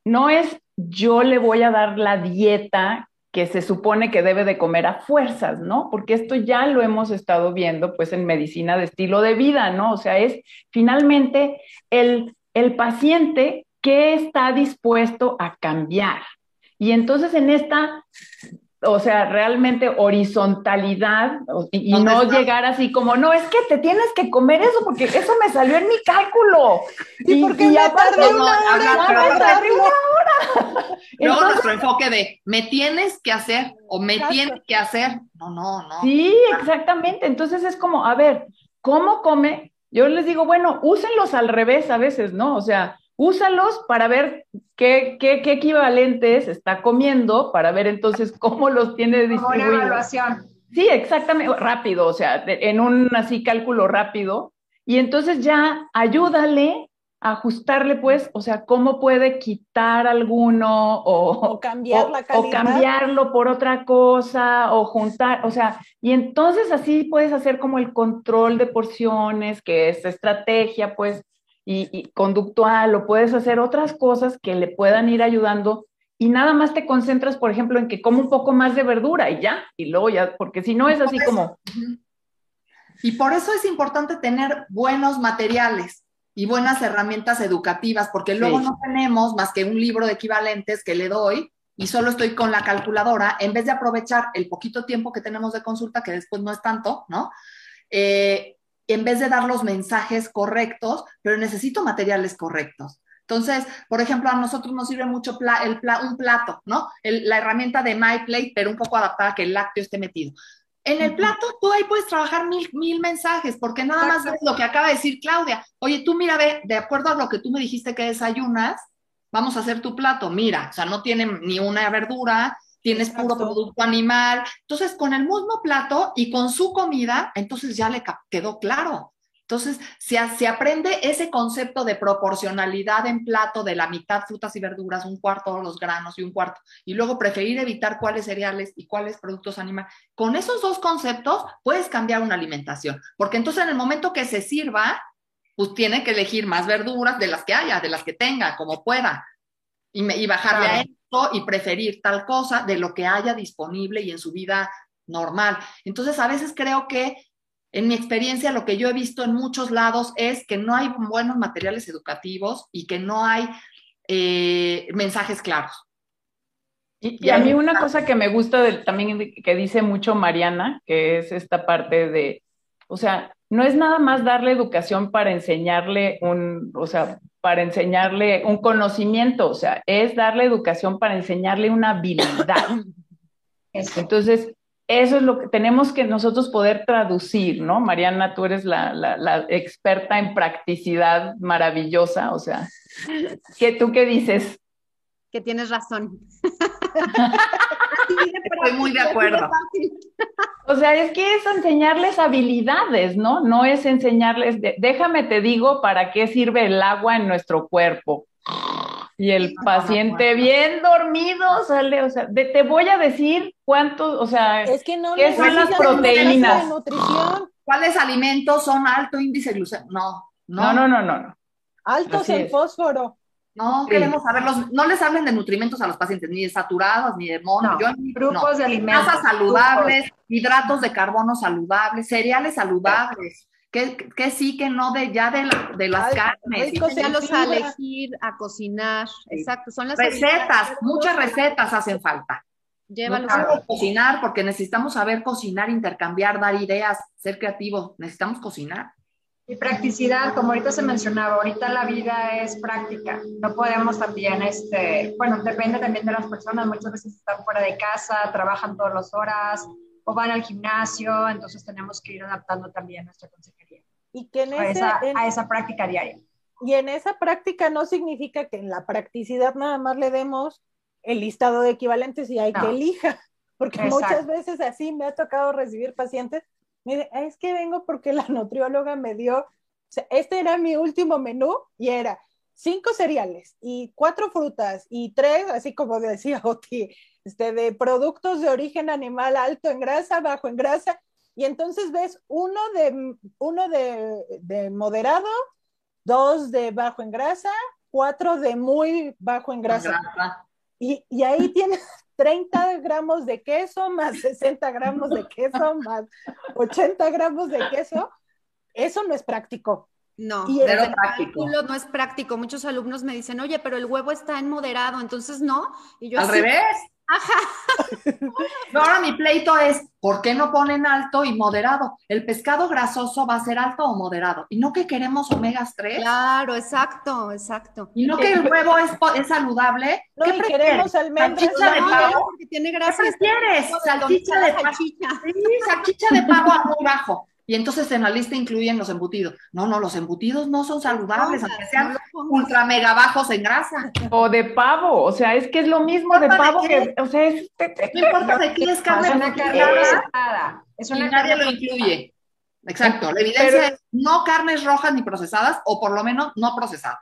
no es yo le voy a dar la dieta que se supone que debe de comer a fuerzas, ¿no? Porque esto ya lo hemos estado viendo pues en medicina de estilo de vida, ¿no? O sea, es finalmente el, el paciente qué está dispuesto a cambiar. Y entonces en esta, o sea, realmente horizontalidad y, no llegar así como, no, es que te tienes que comer eso porque eso me salió en mi cálculo. Y, porque y ya tardé una hora, una hora. Luego nuestro enfoque de, me tienes que hacer o me tienes que hacer. No, no, no. Sí, exactamente. Entonces es como, a ver, ¿cómo come? Yo les digo, bueno, úsenlos al revés a veces, ¿no? O sea, úsalos para ver qué, qué, qué, equivalentes está comiendo, para ver entonces cómo los tiene distribuidos. Como una evaluación. Sí, exactamente, rápido, o sea, en un así cálculo rápido. Y entonces ya ayúdale a ajustarle, pues, o sea, cómo puede quitar alguno o, cambiar la calidad. o cambiarlo por otra cosa o juntar, o sea, y entonces así puedes hacer como el control de porciones, que es estrategia, pues, y, conductual o puedes hacer otras cosas que le puedan ir ayudando y nada más te concentras, por ejemplo, en que come un poco más de verdura y ya, y luego ya, porque si no es así como... Y por eso es importante tener buenos materiales y buenas herramientas educativas, porque luego no tenemos más que un libro de equivalentes que le doy y solo estoy con la calculadora, en vez de aprovechar el poquito tiempo que tenemos de consulta, que después no es tanto, ¿no? Eh, en vez de dar los mensajes correctos, pero necesito materiales correctos. Entonces, por ejemplo, a nosotros nos sirve mucho el un plato, ¿no? la herramienta de MyPlate, pero un poco adaptada a que el lácteo esté metido. En el plato tú ahí puedes trabajar mil, mil mensajes, porque nada más ves lo que acaba de decir Claudia. Oye, tú mira, ve, de acuerdo a lo que tú me dijiste que desayunas, vamos a hacer tu plato. Mira, o sea, no tiene ni una verdura, tienes puro producto animal. Entonces, con el mismo plato y con su comida, entonces ya le quedó claro. Entonces, se, se aprende ese concepto de proporcionalidad en plato de la mitad frutas y verduras, un cuarto los granos y un cuarto, y luego preferir evitar cuáles cereales y cuáles productos animales. Con esos dos conceptos puedes cambiar una alimentación, porque entonces en el momento que se sirva, pues tiene que elegir más verduras de las que haya, de las que tenga, como pueda, y, y bajarle a él y preferir tal cosa de lo que haya disponible y en su vida normal. Entonces, a veces creo que en mi experiencia, lo que yo he visto en muchos lados es que no hay buenos materiales educativos y que no hay eh, mensajes claros. Y, a mí una cosa que me gusta también que dice mucho Mariana, que es esta parte de, o sea, no es nada más darle educación para enseñarle un, o sea, para enseñarle un conocimiento, o sea, es darle educación para enseñarle una habilidad. Entonces, eso es lo que tenemos que nosotros poder traducir, ¿no? Mariana, tú eres la, experta en practicidad maravillosa, o sea, ¿qué, ¿tú qué dices? Que tienes razón. Estoy muy de acuerdo. O sea, es que es enseñarles habilidades, ¿no? No es enseñarles, déjame te digo para qué sirve el agua en nuestro cuerpo. Y el paciente bien dormido sale, o sea, te voy a decir cuántos, o sea, es que no qué son las proteínas. nutrición. ¿Cuáles alimentos son alto índice glucémico? No, no, no, no, no. no. Altos Así en es. fósforo. No queremos saberlos, no les hablen de nutrimentos a los pacientes, ni de saturados, ni de mono. No, yo, grupos no. de alimentos. Grasas saludables, hidratos de carbono saludables, cereales saludables, que, que sí, que no de ya de, la- de las Ay, carnes. Enseñarlos a elegir, a cocinar. Exacto, son las Recetas, muchas recetas hacen falta. No Llévalos solo cocinar, porque necesitamos saber cocinar, intercambiar, dar ideas, ser creativos. Necesitamos cocinar. Y practicidad, como ahorita se mencionaba, ahorita la vida es práctica. No podemos también, este, bueno, depende también de las personas. Muchas veces están fuera de casa, trabajan todas las horas o van al gimnasio, entonces tenemos que ir adaptando también nuestra consejería Y que en a ese, esa, en- a esa práctica diaria. y en esa práctica no significa que en la practicidad nada más le demos el listado de equivalentes y hay No. que elija, porque Exacto. muchas veces así me ha tocado recibir pacientes, me dicen, "Ah, es que vengo porque la nutrióloga me dio, o sea, este era mi último menú y era cinco cereales y cuatro frutas y tres, así como decía Oti, este, de productos de origen animal alto en grasa, bajo en grasa, y entonces ves uno de, uno de, de moderado, dos de bajo en grasa, cuatro de muy bajo en grasa. Grasa. Y, y ahí tienes 30 gramos de queso, más 60 gramos de queso, más 80 gramos de queso. Eso no es práctico. No, Y Cero el práctico. cálculo no es práctico. Muchos alumnos me dicen, oye, pero el huevo está en moderado, entonces no. Y yo Al así, revés. Ajá. No, ahora mi pleito es, ¿por qué no ponen alto y moderado? El pescado grasoso va a ser alto o moderado. Y no que queremos omegas 3. Claro, exacto, exacto. Y no que el huevo es, es saludable. No, ¿Qué y prefieres? queremos almendras. ¿Salchicha de pavo? Porque tiene ¿Qué grasa. prefieres? Salchicha de pavo. salchicha. Sí, salchicha de pavo a muy bajo. Y entonces en la lista incluyen los embutidos. No, no, los embutidos no son saludables, aunque sean ultra mega bajos en grasa. O de pavo, o sea, es que es lo mismo de ¿Importa de pavo que, o sea, es... No importa de qué es Es carne una carne procesada. Es y nadie carne lo incluye. Exacto, la evidencia Pero- es no carnes rojas ni procesadas, o por lo menos no procesadas.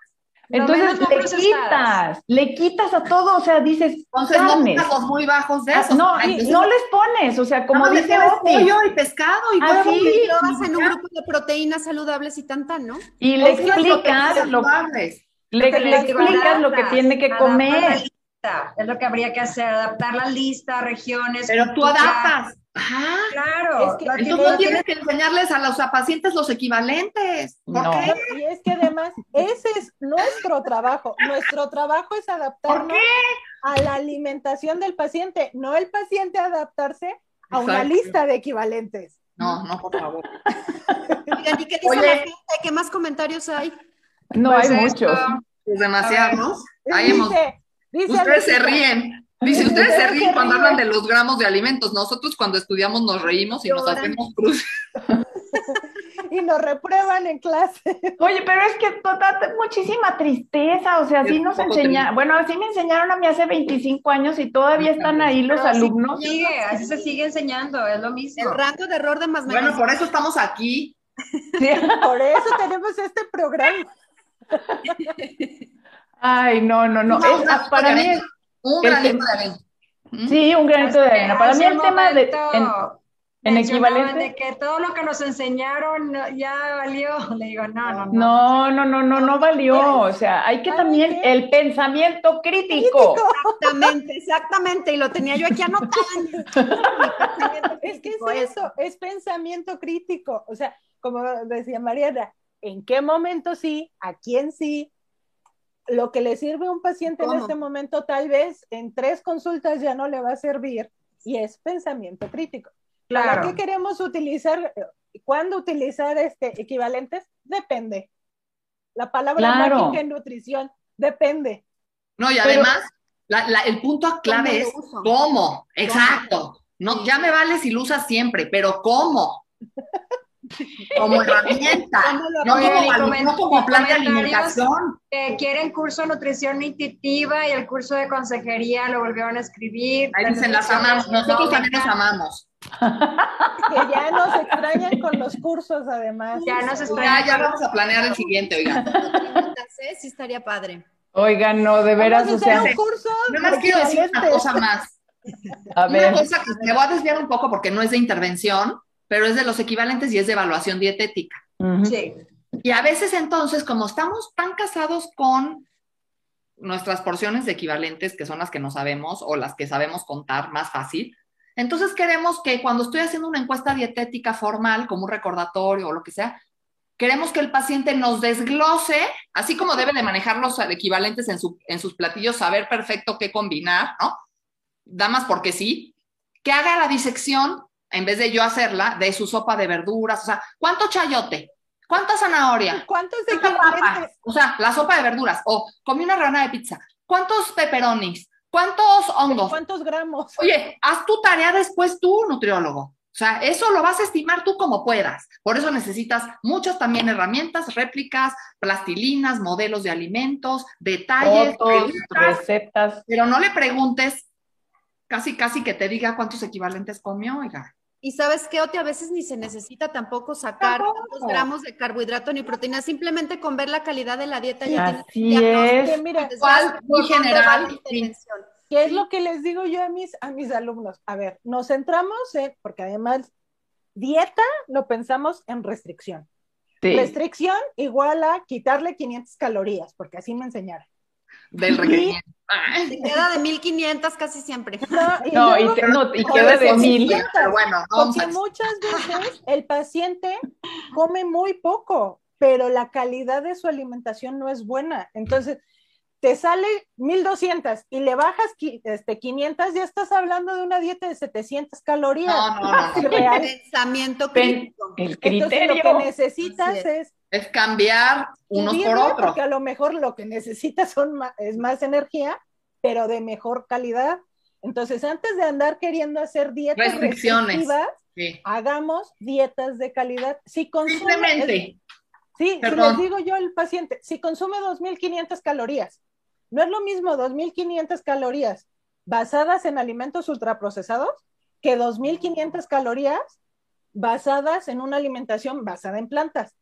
Entonces no le procesadas. quitas, le quitas a todo, o sea, dices, Entonces no carnes. muy bajos de Ah, esos. no, Ay, entonces, no les pones, o sea, como le dice pollo y pescado y Ah, huevo. sí. y- hacen un grupo de proteínas saludables y tan tan, ¿no? y le explicas lo, saludables. le, explicas lo que tiene que comer. lista. Es lo que habría que hacer, adaptar la lista, regiones. Pero tú adaptas. Claro. Es que- tienes- no tienes que enseñarles a los pacientes los equivalentes. ¿Por No. qué? Y es que además, ese es nuestro trabajo. Nuestro trabajo es ¿Por adaptarnos a la alimentación del paciente, no el paciente adaptarse a una Exacto. lista de equivalentes. No, no, por favor. Oigan, ¿y qué dice Oye. la gente? ¿Qué más comentarios hay? No Pues hay esto, muchos. Es demasiados. Ahí Dice, hemos- dice Ustedes se ríen. Dice, ustedes se ríen cuando hablan de los gramos de alimentos. Nosotros cuando estudiamos nos reímos y nos hacemos cruz. Y nos reprueban en clase. Oye, pero es que total, muchísima tristeza, o sea, sí nos enseñaron, bueno, así me enseñaron a mí hace 25 años y todavía están ahí los pero alumnos. sigue, así se sigue enseñando, es lo mismo. El rango de error de más Bueno, por eso estamos aquí. Sí. Por eso tenemos este programa. Ay, no, no, no, es- granito para mí es, Un granito de avena. ¿Mm? sí, un granito de arena. Para mí el tema de, en, equivalente, de que todo lo que nos enseñaron no, ya valió. Le digo, no, no, no. no, no, no, no, no valió, o sea, hay que ¿Saben también qué? el pensamiento crítico. Exactamente, exactamente. Y lo tenía yo aquí anotado. Es que es eso, es pensamiento crítico. O sea, como decía Mariana, ¿en qué momento sí? ¿A quién sí? Lo que le sirve a un paciente en este momento, tal vez en tres consultas ya no le va a servir, y es pensamiento crítico. ¿Para Claro. qué queremos utilizar, eh, cuándo utilizar este equivalentes? Depende. La palabra Claro. mágica en nutrición, depende. No, y Pero- además, la- la- el punto ¿Cómo clave es uso? cómo. Exacto. No, ya me vale si lo usas siempre, pero ¿cómo? Como herramienta. ¿Cómo lo No como, no como plan de alimentación. Que quieren curso de nutrición intuitiva y el curso de consejería lo volvieron a escribir. Ahí dicen, las amamos. Nosotros también las amamos. Que ya nos extrañan con los cursos, además. Ya nos Ya, extrañan. ya vamos a planear el siguiente, oigan. Sí, estaría padre. Oigan, no, de veras, Vamos o a hacer sea, un curso Nada más quiero decir una cosa más. a Una ver, cosa que me voy a desviar un poco porque no es de intervención, pero es de los equivalentes y es de evaluación dietética. Sí. Y a veces entonces, como estamos tan casados con nuestras porciones de equivalentes, que son las que no sabemos o las que sabemos contar más fácil, entonces queremos que cuando estoy haciendo una encuesta dietética formal, como un recordatorio o lo que sea, queremos que el paciente nos desglose, así como debe de manejar los equivalentes en, su, en sus platillos, saber perfecto qué combinar, ¿no? Damas porque sí, que haga la disección, en vez de yo hacerla, de su sopa de verduras, o sea, ¿cuánto chayote? ¿Cuánta zanahoria? ¿Cuántos equivalentes? O sea, la sopa de verduras, o comí una rana de pizza, ¿cuántos pepperonis? ¿Cuántos hongos? ¿Cuántos gramos? Oye, haz tu tarea después tú, nutriólogo. O sea, eso lo vas a estimar tú como puedas. Por eso necesitas muchas también herramientas, réplicas, plastilinas, modelos de alimentos, detalles, Fotos, recetas. Pero no le preguntes casi, casi que te diga cuántos equivalentes comió, oiga. Y sabes qué, Oti, a veces ni se necesita tampoco sacar tantos gramos de carbohidrato ni proteína, simplemente con ver la calidad de la dieta ya Así tienes es. Que mira, ¿Cuál? Muy general. intervención. ¿Qué es lo que les digo yo a mis, a mis alumnos? A ver, nos centramos en, porque además, dieta lo pensamos en restricción. Sí. Restricción igual a quitarle 500 calorías, porque así me enseñaron. Del requerimiento. Se queda de 1500 casi siempre. No, y No, luego- y, te- no, y queda de eso, mil. sí. Pero bueno, vamos Porque a- muchas veces el paciente come muy poco, pero la calidad de su alimentación no es buena. Entonces, te sale 1200 y le bajas este, 500, ya estás hablando de una dieta de 700 calorías. No, no, no. Real. Pensamiento Pen- crítico. el Entonces, lo que necesitas es es cambiar unos por otros. porque a lo mejor lo que necesitas son es más energía, pero de mejor calidad. Entonces, antes de andar queriendo hacer dietas Restricciones. Sí. hagamos dietas de calidad. Si consume, Simplemente. sí, si les digo yo al paciente, si consume 2.500 calorías, no es lo mismo 2.500 calorías basadas en alimentos ultraprocesados que 2.500 calorías basadas en una alimentación basada en plantas.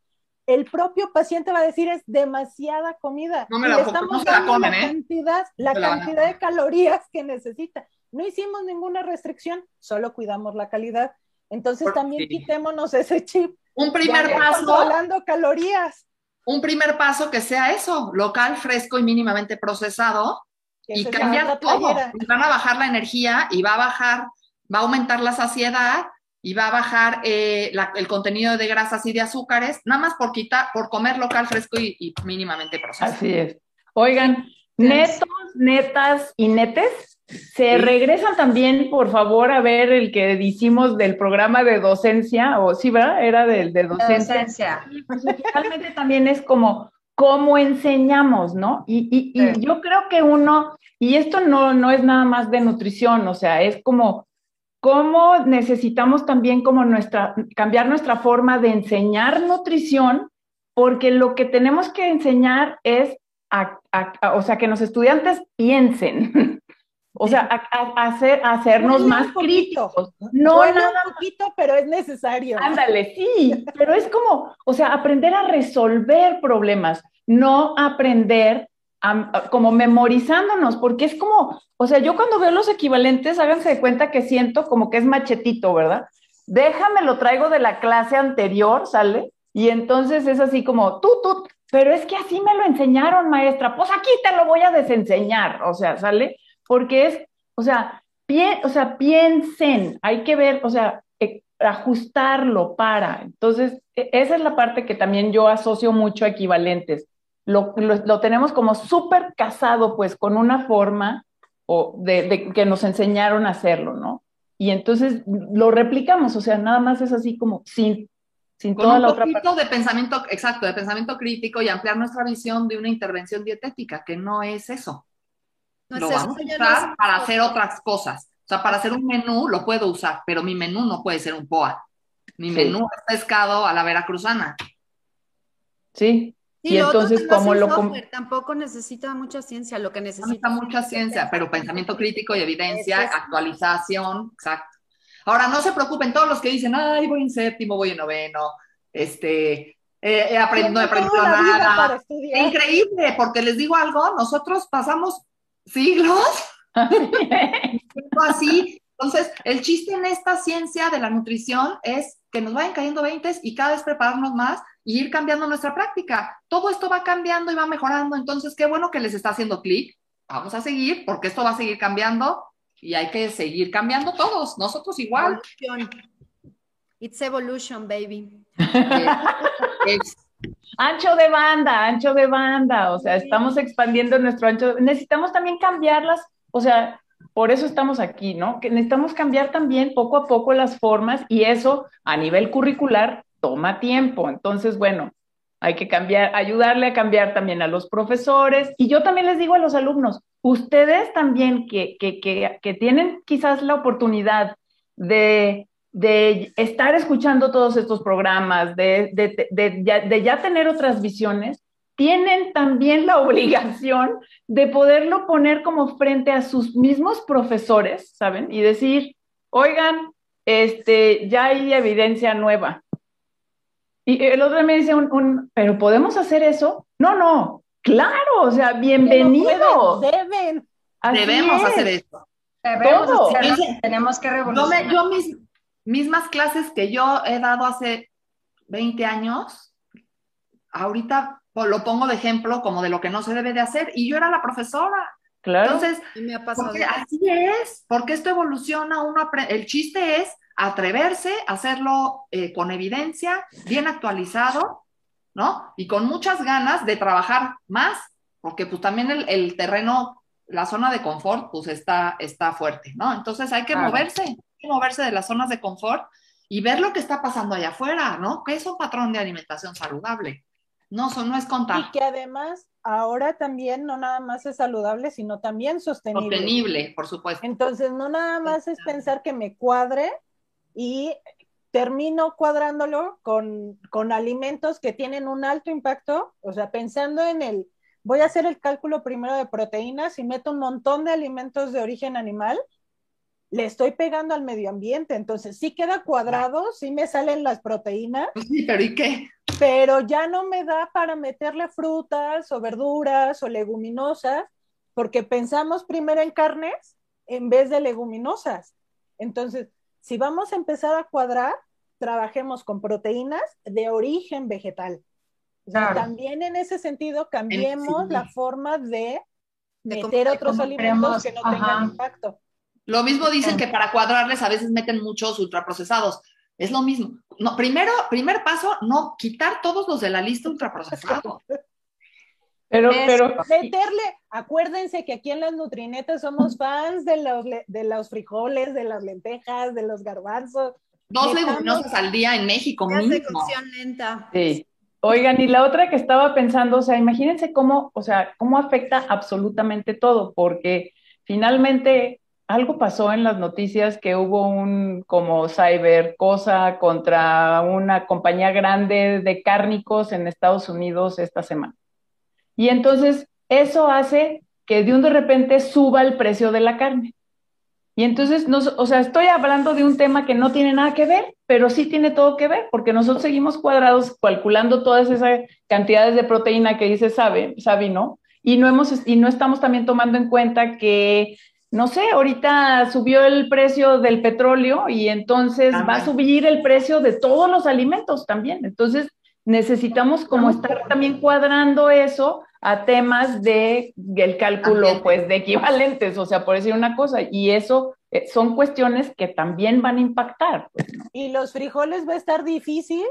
El propio paciente va a decir es demasiada comida. No me la le estamos no se la dando comen, la ¿eh? cantidad, la se la cantidad de calorías que necesita. No hicimos ninguna restricción, solo cuidamos la calidad. Entonces también quitémonos ese chip. Un primer paso, controlando calorías. un primer paso que sea eso, local, fresco y mínimamente procesado, y cambiar todo. van a bajar la energía y va a bajar, va a aumentar la saciedad y va a bajar eh, la- el contenido de grasas y de azúcares, nada más por quitar, por comer local, fresco y, y mínimamente procesado. Así es. Oigan, netos, netas y netes, se regresan también, por favor, a ver el que hicimos del programa de docencia, o sí, ¿verdad? Era del de docencia. Docencia. Realmente también es como cómo enseñamos, ¿no? Y, y- y Sí. yo creo que uno, y esto no, no es nada más de nutrición, o sea, es como cómo necesitamos también como nuestra, cambiar nuestra forma de enseñar nutrición, porque lo que tenemos que enseñar es, a- a- a- o sea, que los estudiantes piensen, o sea, hacer, hacernos más críticos. No Duele nada un poquito, pero es necesario. Ándale, sí, pero es como, o sea, aprender a resolver problemas, no aprender como memorizándonos, porque es como, o sea, yo cuando veo los equivalentes, háganse de cuenta que siento como que es machetito, ¿verdad? Déjame lo traigo de la clase anterior, ¿sale? Y entonces es así como, tú, tú, pero es que así me lo enseñaron, maestra, pues aquí te lo voy a desenseñar, o sea, ¿sale? Porque es, o sea, pie- o sea, piensen, hay que ver, o sea, eh, ajustarlo para. Entonces, e- esa es la parte que también yo asocio mucho a equivalentes. Lo, lo, lo tenemos como súper casado, pues, con una forma o de, de que nos enseñaron a hacerlo, ¿no? Y entonces lo replicamos, o sea, nada más es así como sin, sin Con toda un la otra parte. poquito de pensamiento, exacto, de pensamiento crítico y ampliar nuestra visión de una intervención dietética, que no es eso. No lo es eso, vamos a ya no usar es para eso. hacer otras cosas. O sea, para hacer un menú lo puedo usar, pero mi menú no puede ser un POA. Mi Sí. menú es pescado a la veracruzana. Sí. Sí, y lo otro entonces, hace ¿cómo lo software, tampoco necesita mucha ciencia, lo que necesita Necesita mucha ciencia, pero pensamiento crítico y evidencia, es. actualización, exacto. Ahora, no se preocupen todos los que dicen, ay, voy en séptimo, voy en noveno, este, eh, he aprendido, no he aprendido nada. Increíble, porque les digo algo, nosotros pasamos siglos así Entonces, el chiste en esta ciencia de la nutrición es que nos vayan cayendo 20 y cada vez prepararnos más y ir cambiando nuestra práctica. Todo esto va cambiando y va mejorando. Entonces, qué bueno que les está haciendo clic. Vamos a seguir porque esto va a seguir cambiando y hay que seguir cambiando todos, nosotros igual. It's evolution, baby. Ancho de banda, ancho de banda, o sea, estamos expandiendo nuestro ancho. Necesitamos también cambiarlas, o sea, por eso estamos aquí, ¿no? Que necesitamos cambiar también poco a poco las formas y eso a nivel curricular toma tiempo. Entonces, bueno, hay que cambiar, ayudarle a cambiar también a los profesores. Y yo también les digo a los alumnos, ustedes también que, que, que, que tienen quizás la oportunidad de, de, estar escuchando todos estos programas, de, de, de ya tener otras visiones, tienen también la obligación de poderlo poner como frente a sus mismos profesores, ¿saben? Y decir, oigan, este, ya hay evidencia nueva. Y el otro me dice un, pero ¿podemos hacer eso? No, no, claro, o sea, bienvenido. deben. Debemos hacer eso. Debemos tenemos que revolucionar. Yo, mis mismas clases que yo he dado hace 20 años, ahorita lo pongo de ejemplo como de lo que no se debe de hacer y yo era la profesora. Claro. Entonces, así es, porque esto evoluciona, uno el chiste es atreverse a hacerlo eh, con evidencia, bien actualizado, ¿no? Y con muchas ganas de trabajar más, porque pues también el, terreno, la zona de confort, pues está, está fuerte, ¿no? Entonces hay que moverse, hay que moverse de las zonas de confort y ver lo que está pasando allá afuera, ¿no? Que es un patrón de alimentación saludable. No, eso no es contar. Y que además ahora también no nada más es saludable, sino también sostenible. Sostenible, por supuesto. Entonces, no nada más es pensar que me cuadre y termino cuadrándolo con, con alimentos que tienen un alto impacto, o sea, pensando en el, voy a hacer el cálculo primero de proteínas y meto un montón de alimentos de origen animal, le estoy pegando al medio ambiente. Entonces, sí queda cuadrado, sí me salen las proteínas. Sí, pero ¿y qué? Pero ya no me da para meterle frutas o verduras o leguminosas, porque pensamos primero en carnes en vez de leguminosas. Entonces, si vamos a empezar a cuadrar, trabajemos con proteínas de origen vegetal. también en ese sentido, cambiemos la forma de meter otros alimentos que no tengan impacto. Lo mismo dicen que para cuadrarles a veces meten muchos ultraprocesados. Es lo mismo. No, primero, primer paso, no quitar todos los de la lista ultraprocesados. Pero, pero meterle, acuérdense que aquí en las Nutrinetas somos fans de los, de los frijoles, de las lentejas, de los garbanzos. Dos leguminosas al día en México mismo. lenta. Sí. Oigan, y la otra que estaba pensando, o sea, imagínense cómo, o sea, cómo afecta absolutamente todo, porque finalmente algo pasó en las noticias que hubo un como cyber cosa contra una compañía grande de cárnicos en Estados Unidos esta semana. Y entonces eso hace que de un de repente suba el precio de la carne. Y entonces, nos, o sea, estoy hablando de un tema que no tiene nada que ver, pero sí tiene todo que ver, porque nosotros seguimos cuadrados calculando todas esas cantidades de proteína que dice Sabe, Sabi, ¿no? Y no, hemos, y no estamos también tomando en cuenta que no sé, ahorita subió el precio del petróleo y entonces va a subir el precio de todos los alimentos también. Entonces necesitamos como estar también cuadrando eso a temas de el cálculo pues de equivalentes, o sea, por decir una cosa, y eso eh, son cuestiones que también van a impactar. Pues, y los frijoles va a estar difícil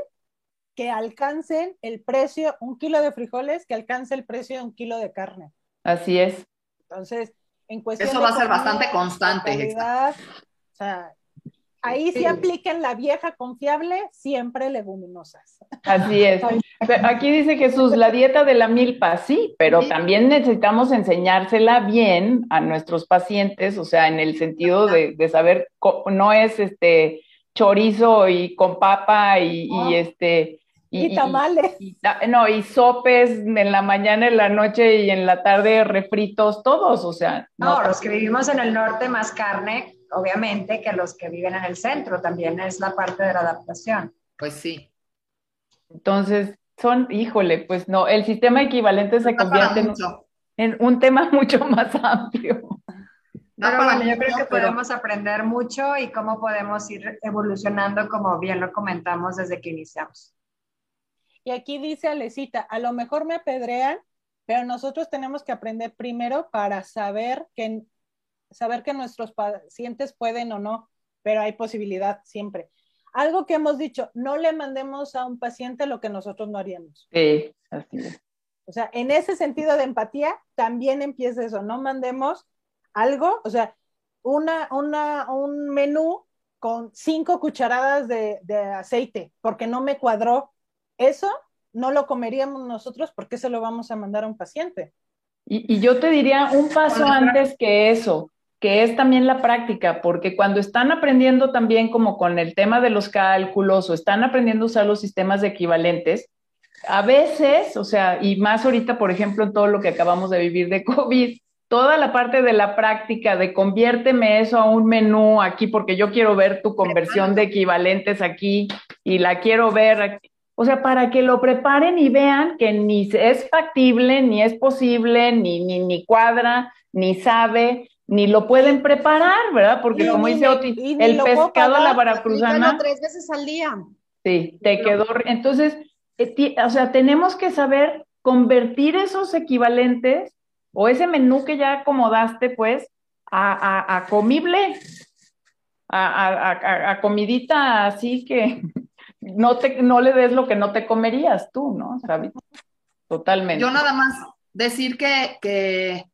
que alcancen el precio, un kilo de frijoles que alcance el precio de un kilo de carne. Así es. Entonces, eso va a ser bastante constante. o sea, ahí sí, apliquen la vieja confiable, siempre leguminosas. Así es. Aquí dice Jesús, la dieta de la milpa, sí, pero también necesitamos enseñársela bien a nuestros pacientes, o sea, en el sentido de, saber, no es este chorizo y con papa y, y este y, tamales. no, y sopes en la mañana, en la noche y en la tarde refritos, todos, o sea. No, los que vivimos en el norte más carne, obviamente, que los que viven en el centro, también es la parte de la adaptación. Pues sí. Entonces, son, híjole, pues no, el sistema equivalente se convierte en, en, un tema mucho más amplio. Pero bueno, yo creo que podemos aprender mucho y cómo podemos ir evolucionando, como bien lo comentamos desde que iniciamos. Y aquí dice Alecita, a lo mejor me apedrean, pero nosotros tenemos que aprender primero para saber que, saber que nuestros pacientes pueden o no, pero hay posibilidad siempre. Algo que hemos dicho, no le mandemos a un paciente lo que nosotros no haríamos. Sí, así es. O sea, en ese sentido de empatía, también empieza eso, no mandemos algo, o sea, una, una, un menú con cinco cucharadas de, de aceite, porque no me cuadró. Eso no lo comeríamos nosotros, ¿por qué se lo vamos a mandar a un paciente? Y, y yo te diría un paso antes que eso, que es también la práctica, porque cuando están aprendiendo también como con el tema de los cálculos o están aprendiendo a usar los sistemas de equivalentes, a veces, o sea, y más ahorita, por ejemplo, en todo lo que acabamos de vivir de COVID, toda la parte de la práctica de conviérteme eso a un menú aquí porque yo quiero ver tu conversión de equivalentes aquí y la quiero ver aquí. O sea, para que lo preparen y vean que ni es factible, ni es posible, ni, ni, ni cuadra, ni sabe, ni lo pueden preparar, ¿verdad? Porque como dice Oti, el pescado a la baracruzana. tres veces al día. Sí, te quedó. Entonces, eh, o sea, tenemos que saber convertir esos equivalentes o ese menú que ya acomodaste, pues, a, a, comible, a, a, comidita así que no, te, no le des lo que no te comerías tú, ¿no? Totalmente. Yo nada más decir que, que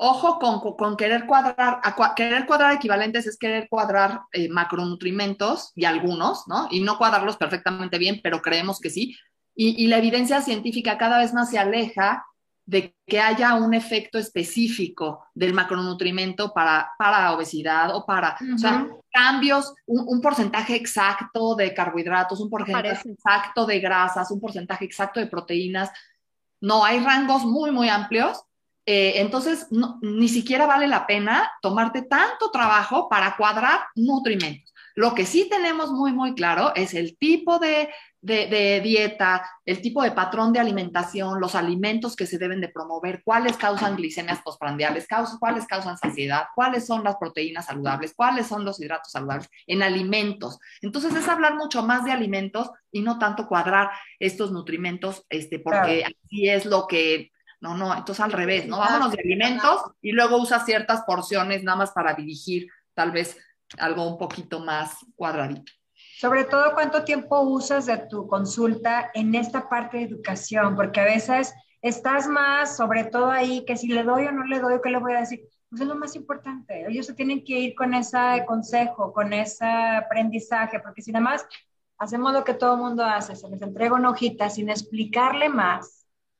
ojo con, con, querer cuadrar, querer cuadrar equivalentes es querer cuadrar eh, macronutrimentos y algunos, ¿no? Y no cuadrarlos perfectamente bien, pero creemos que sí. Y, y la evidencia científica cada vez más se aleja de que haya un efecto específico del macronutrimento para, para obesidad o para, o sea, cambios, un, porcentaje exacto de carbohidratos, un porcentaje exacto de grasas, un porcentaje exacto de proteínas. No, hay rangos muy, muy amplios. Eh, entonces, ni siquiera vale la pena tomarte tanto trabajo para cuadrar nutrimentos. Lo que sí tenemos muy, muy claro es el tipo de de, dieta, el tipo de patrón de alimentación, los alimentos que se deben de promover, cuáles causan glicemias postprandiales, cuáles causan saciedad, cuáles son las proteínas saludables, cuáles son los hidratos saludables en alimentos. Entonces es hablar mucho más de alimentos y no tanto cuadrar estos nutrimentos, este, porque así es lo que no, no, entonces al revés, ¿no? Vámonos de alimentos y luego usa ciertas porciones nada más para dirigir tal vez algo un poquito más cuadradito. Sobre todo, ¿cuánto tiempo usas de tu consulta en esta parte de educación? Porque a veces estás más, sobre todo ahí, que si le doy o no le doy, ¿qué le voy a decir? Pues es lo más importante. Ellos se tienen que ir con ese consejo, con ese aprendizaje, porque si nada más hacemos lo que todo el mundo hace, se les entrega una hojita sin explicarle más,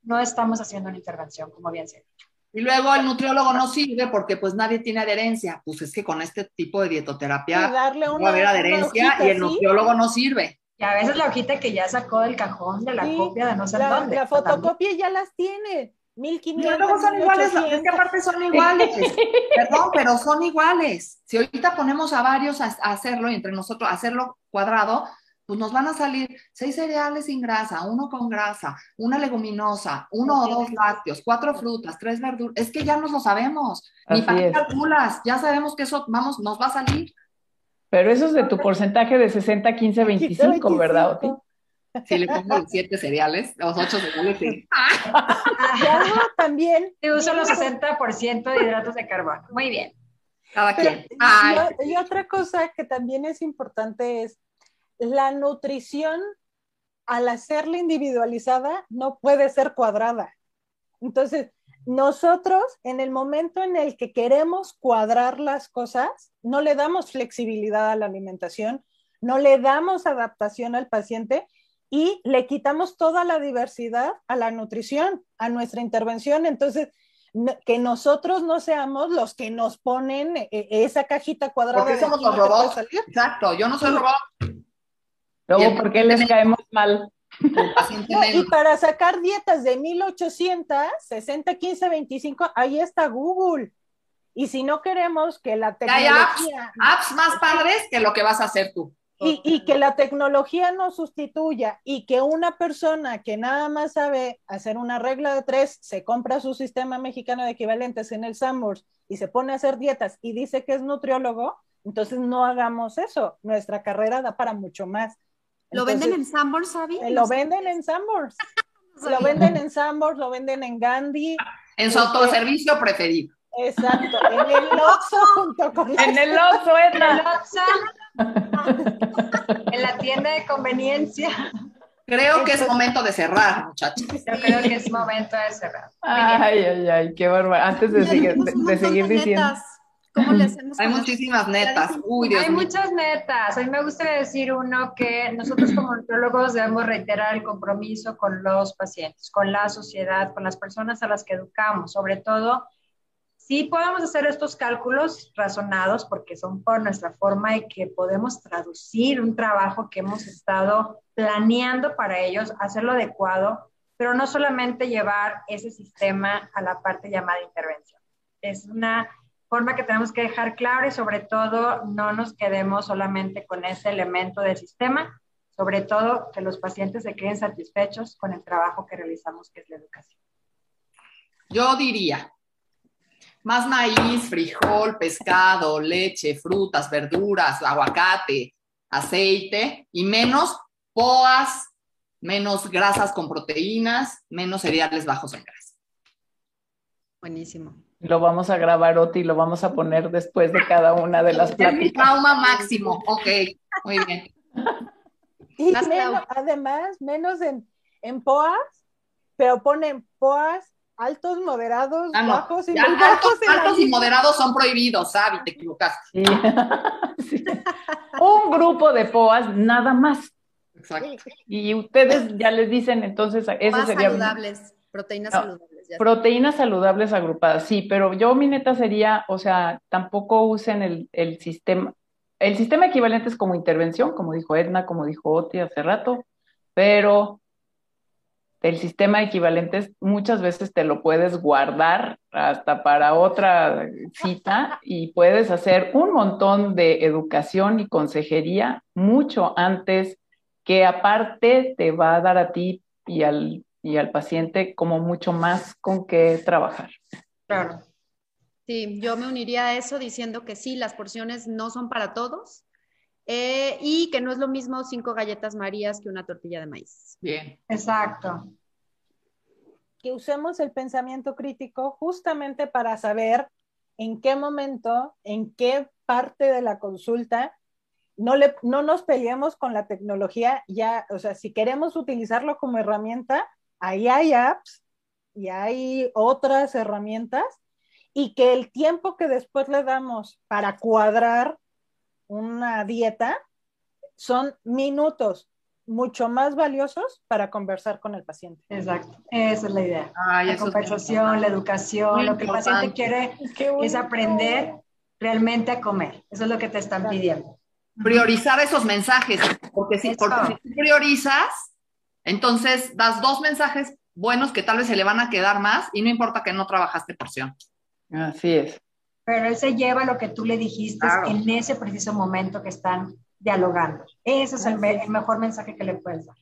no estamos haciendo una intervención, como bien se ha dicho. Y luego el nutriólogo no sirve porque pues nadie tiene adherencia. Pues es que con este tipo de dietoterapia darle va a haber adherencia y el nutriólogo no sirve. Y a veces la hojita que ya sacó del cajón de la copia de no sé dónde. La fotocopia ya las tiene. 1500. Y luego son iguales, es que aparte son iguales. Perdón, pero son iguales. Si ahorita ponemos a varios a, hacerlo y entre nosotros a hacerlo cuadrado, pues nos van a salir seis cereales sin grasa, uno con grasa, una leguminosa, uno o dos lácteos, cuatro frutas, tres verduras. Es que ya nos lo sabemos. Ni para calculas, ya sabemos que eso, vamos, nos va a salir. Pero eso es de tu porcentaje de 60, 15, 25, ¿verdad, Oti? Si le pongo los siete cereales, los ocho cereales, sí. también. Te uso los 60% de hidratos de carbono. Muy bien. Cada quien. y otra cosa que también es importante es la nutrición, al hacerla individualizada, no puede ser cuadrada. Entonces, nosotros, en el momento en el que queremos cuadrar las cosas, no le damos flexibilidad a la alimentación, no le damos adaptación al paciente y le quitamos toda la diversidad a la nutrición, a nuestra intervención. Entonces, que nosotros no seamos los que nos ponen eh, esa cajita cuadrada. Porque somos los robots. Exacto, yo no soy robot. Luego, ¿por qué les caemos mal? y para sacar dietas de 1800, 60, 15, 25, ahí está Google. Y si no queremos que la tecnología... Hay apps, apps más padres que lo que vas a hacer tú. Y, y, que la tecnología no sustituya y que una persona que nada más sabe hacer una regla de tres se compra su sistema mexicano de equivalentes en el Sambors y se pone a hacer dietas y dice que es nutriólogo, entonces no hagamos eso. Nuestra carrera da para mucho más. ¿Lo venden en Sambors, Sabi? Eh, lo venden en Sambors. lo venden en Sambors, lo venden en Gandhi. En su autoservicio preferido. Exacto, en el Oxxo junto con En el Oxxo, En el Oxxo. en la tienda de conveniencia. Creo que es momento de cerrar, muchachos. Yo creo que es momento de cerrar. Ay, ay, ay, qué bárbaro. Antes de, seguir, de, de seguir diciendo. ¿Cómo le hacemos? Hay muchísimas netas. Uy, Dios Hay mío. muchas netas. A mí me gustaría decir uno que nosotros como nutriólogos debemos reiterar el compromiso con los pacientes, con la sociedad, con las personas a las que educamos, sobre todo sí podemos hacer estos cálculos razonados porque son por nuestra forma y que podemos traducir un trabajo que hemos estado planeando para ellos, hacerlo adecuado, pero no solamente llevar ese sistema a la parte llamada intervención. Es una forma que tenemos que dejar claro y sobre todo no nos quedemos solamente con ese elemento del sistema, sobre todo que los pacientes se queden satisfechos con el trabajo que realizamos, que es la educación. Yo diría, más maíz, frijol, pescado, leche, frutas, verduras, aguacate, aceite y menos poas, menos grasas con proteínas, menos cereales bajos en grasa. Buenísimo. Lo vamos a grabar, Oti, y lo vamos a poner después de cada una de las pláticas. Trauma máximo, ok, muy bien. Y Más menos, además, menos en, en POAS, pero ponen POAS altos, moderados, Ah, no. bajos y Ya, muy altos, bajos altos y moderados son prohibidos, Sabi, te equivocaste. Sí. Sí. Un grupo de POAS nada más. Exacto. Y ustedes ya les dicen, entonces, eso Más sería saludables, proteínas No. saludables. Proteínas saludables agrupadas. Sí, pero yo mi neta sería, o sea, tampoco usen el, el sistema. El sistema equivalente es como intervención, como dijo Edna, como dijo Oti hace rato, pero el sistema equivalente muchas veces te lo puedes guardar hasta para otra cita y puedes hacer un montón de educación y consejería mucho antes que aparte te va a dar a ti y al, y al paciente como mucho más con qué trabajar. Claro. Sí, yo me uniría a eso diciendo que sí, las porciones no son para todos eh, y que no es lo mismo cinco galletas marías que una tortilla de maíz. Bien. Exacto. que usemos el pensamiento crítico justamente para saber en qué momento, en qué parte de la consulta, no, le, no nos peleemos con la tecnología, ya, o sea, si queremos utilizarlo como herramienta, ahí hay apps y hay otras herramientas, y que el tiempo que después le damos para cuadrar una dieta son minutos mucho más valiosos para conversar con el paciente. Exacto. Esa es la idea. Ay, la conversación, la educación, Muy lo que el paciente quiere es aprender realmente a comer. Eso es lo que te están Exacto. pidiendo. priorizar esos mensajes, porque si, porque si tú priorizas, entonces das dos mensajes buenos que tal vez se le van a quedar más y no importa que no trabajaste porción. Así es. Pero él se lleva lo que tú le dijiste Claro. en ese preciso momento que están dialogando. Ese es el, me- el mejor mensaje que le puedes dar.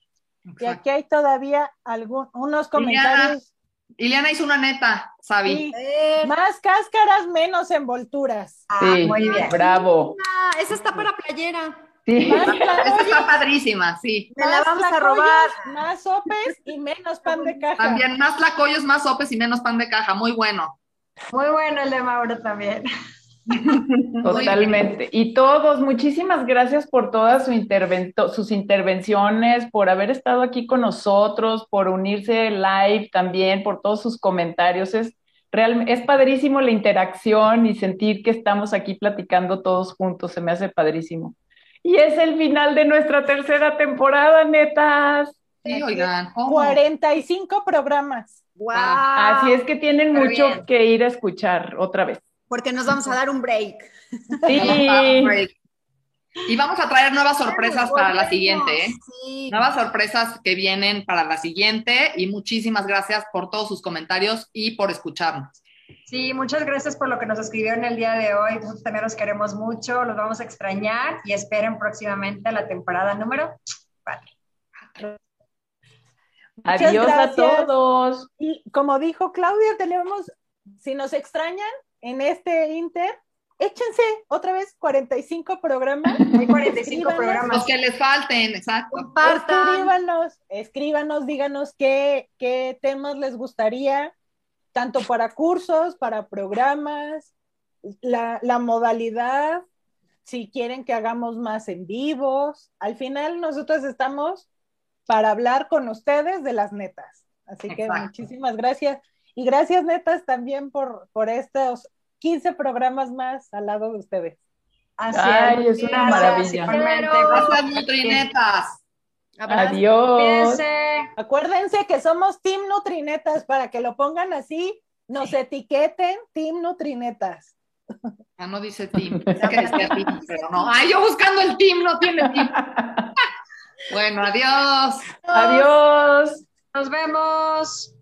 Y aquí hay todavía algún, unos Liliana. comentarios. Ileana hizo una neta, Sabi. Sí, Eh, más cáscaras, menos envolturas. Ah, Sí, muy bien. bravo. ah, esa está para playera. Sí. Más Esta está padrísima, sí. Me la vamos a robar. Más sopes y menos pan de caja. También más tlacoyos, más sopes y menos pan de caja. Muy bueno. Muy bueno el de Mauro también. Totalmente. Y todos, muchísimas gracias por todas su intervento- sus intervenciones, por haber estado aquí con nosotros, por unirse live también, por todos sus comentarios. Es, real, es padrísimo la interacción y sentir que estamos aquí platicando todos juntos. Se me hace padrísimo. Y es el final de nuestra tercera temporada, netas. Sí, oigan. ¿cómo? 45 programas. ¡Wow! Así es que tienen Muy mucho bien. que ir a escuchar otra vez. Porque nos vamos a dar un break. Sí. Break. Y vamos a traer nuevas sorpresas para la siguiente, ¿eh? Sí. Nuevas sorpresas que vienen para la siguiente y muchísimas gracias por todos sus comentarios y por escucharnos. Sí, muchas gracias por lo que nos escribieron el día de hoy. Nosotros también los queremos mucho, los vamos a extrañar y esperen próximamente la temporada número 4. Adiós a todos. Y como dijo Claudia, tenemos, si nos extrañan en este Inter, échense otra vez 45 programas. Hay 45 programas. Los que les falten, exacto. Escríbanos, escríbanos, díganos qué, qué temas les gustaría, tanto para cursos, para programas, la, la modalidad, si quieren que hagamos más en vivos. Al final nosotros estamos para hablar con ustedes de las netas. Así que Exacto. muchísimas gracias. Y gracias, netas, también por, por estos 15 programas más al lado de ustedes. Así Ay, es una Gracias, maravilla. Gracias, Nutrinetas. Abrazo. Adiós. Cuídense. Acuérdense que somos Team Nutrinetas, para que lo pongan así, nos etiqueten Team Nutrinetas. Ya no dice team. Dice que decía team, pero no. Ay, yo buscando el team, no tiene team. Bueno, adiós. Adiós. Nos vemos.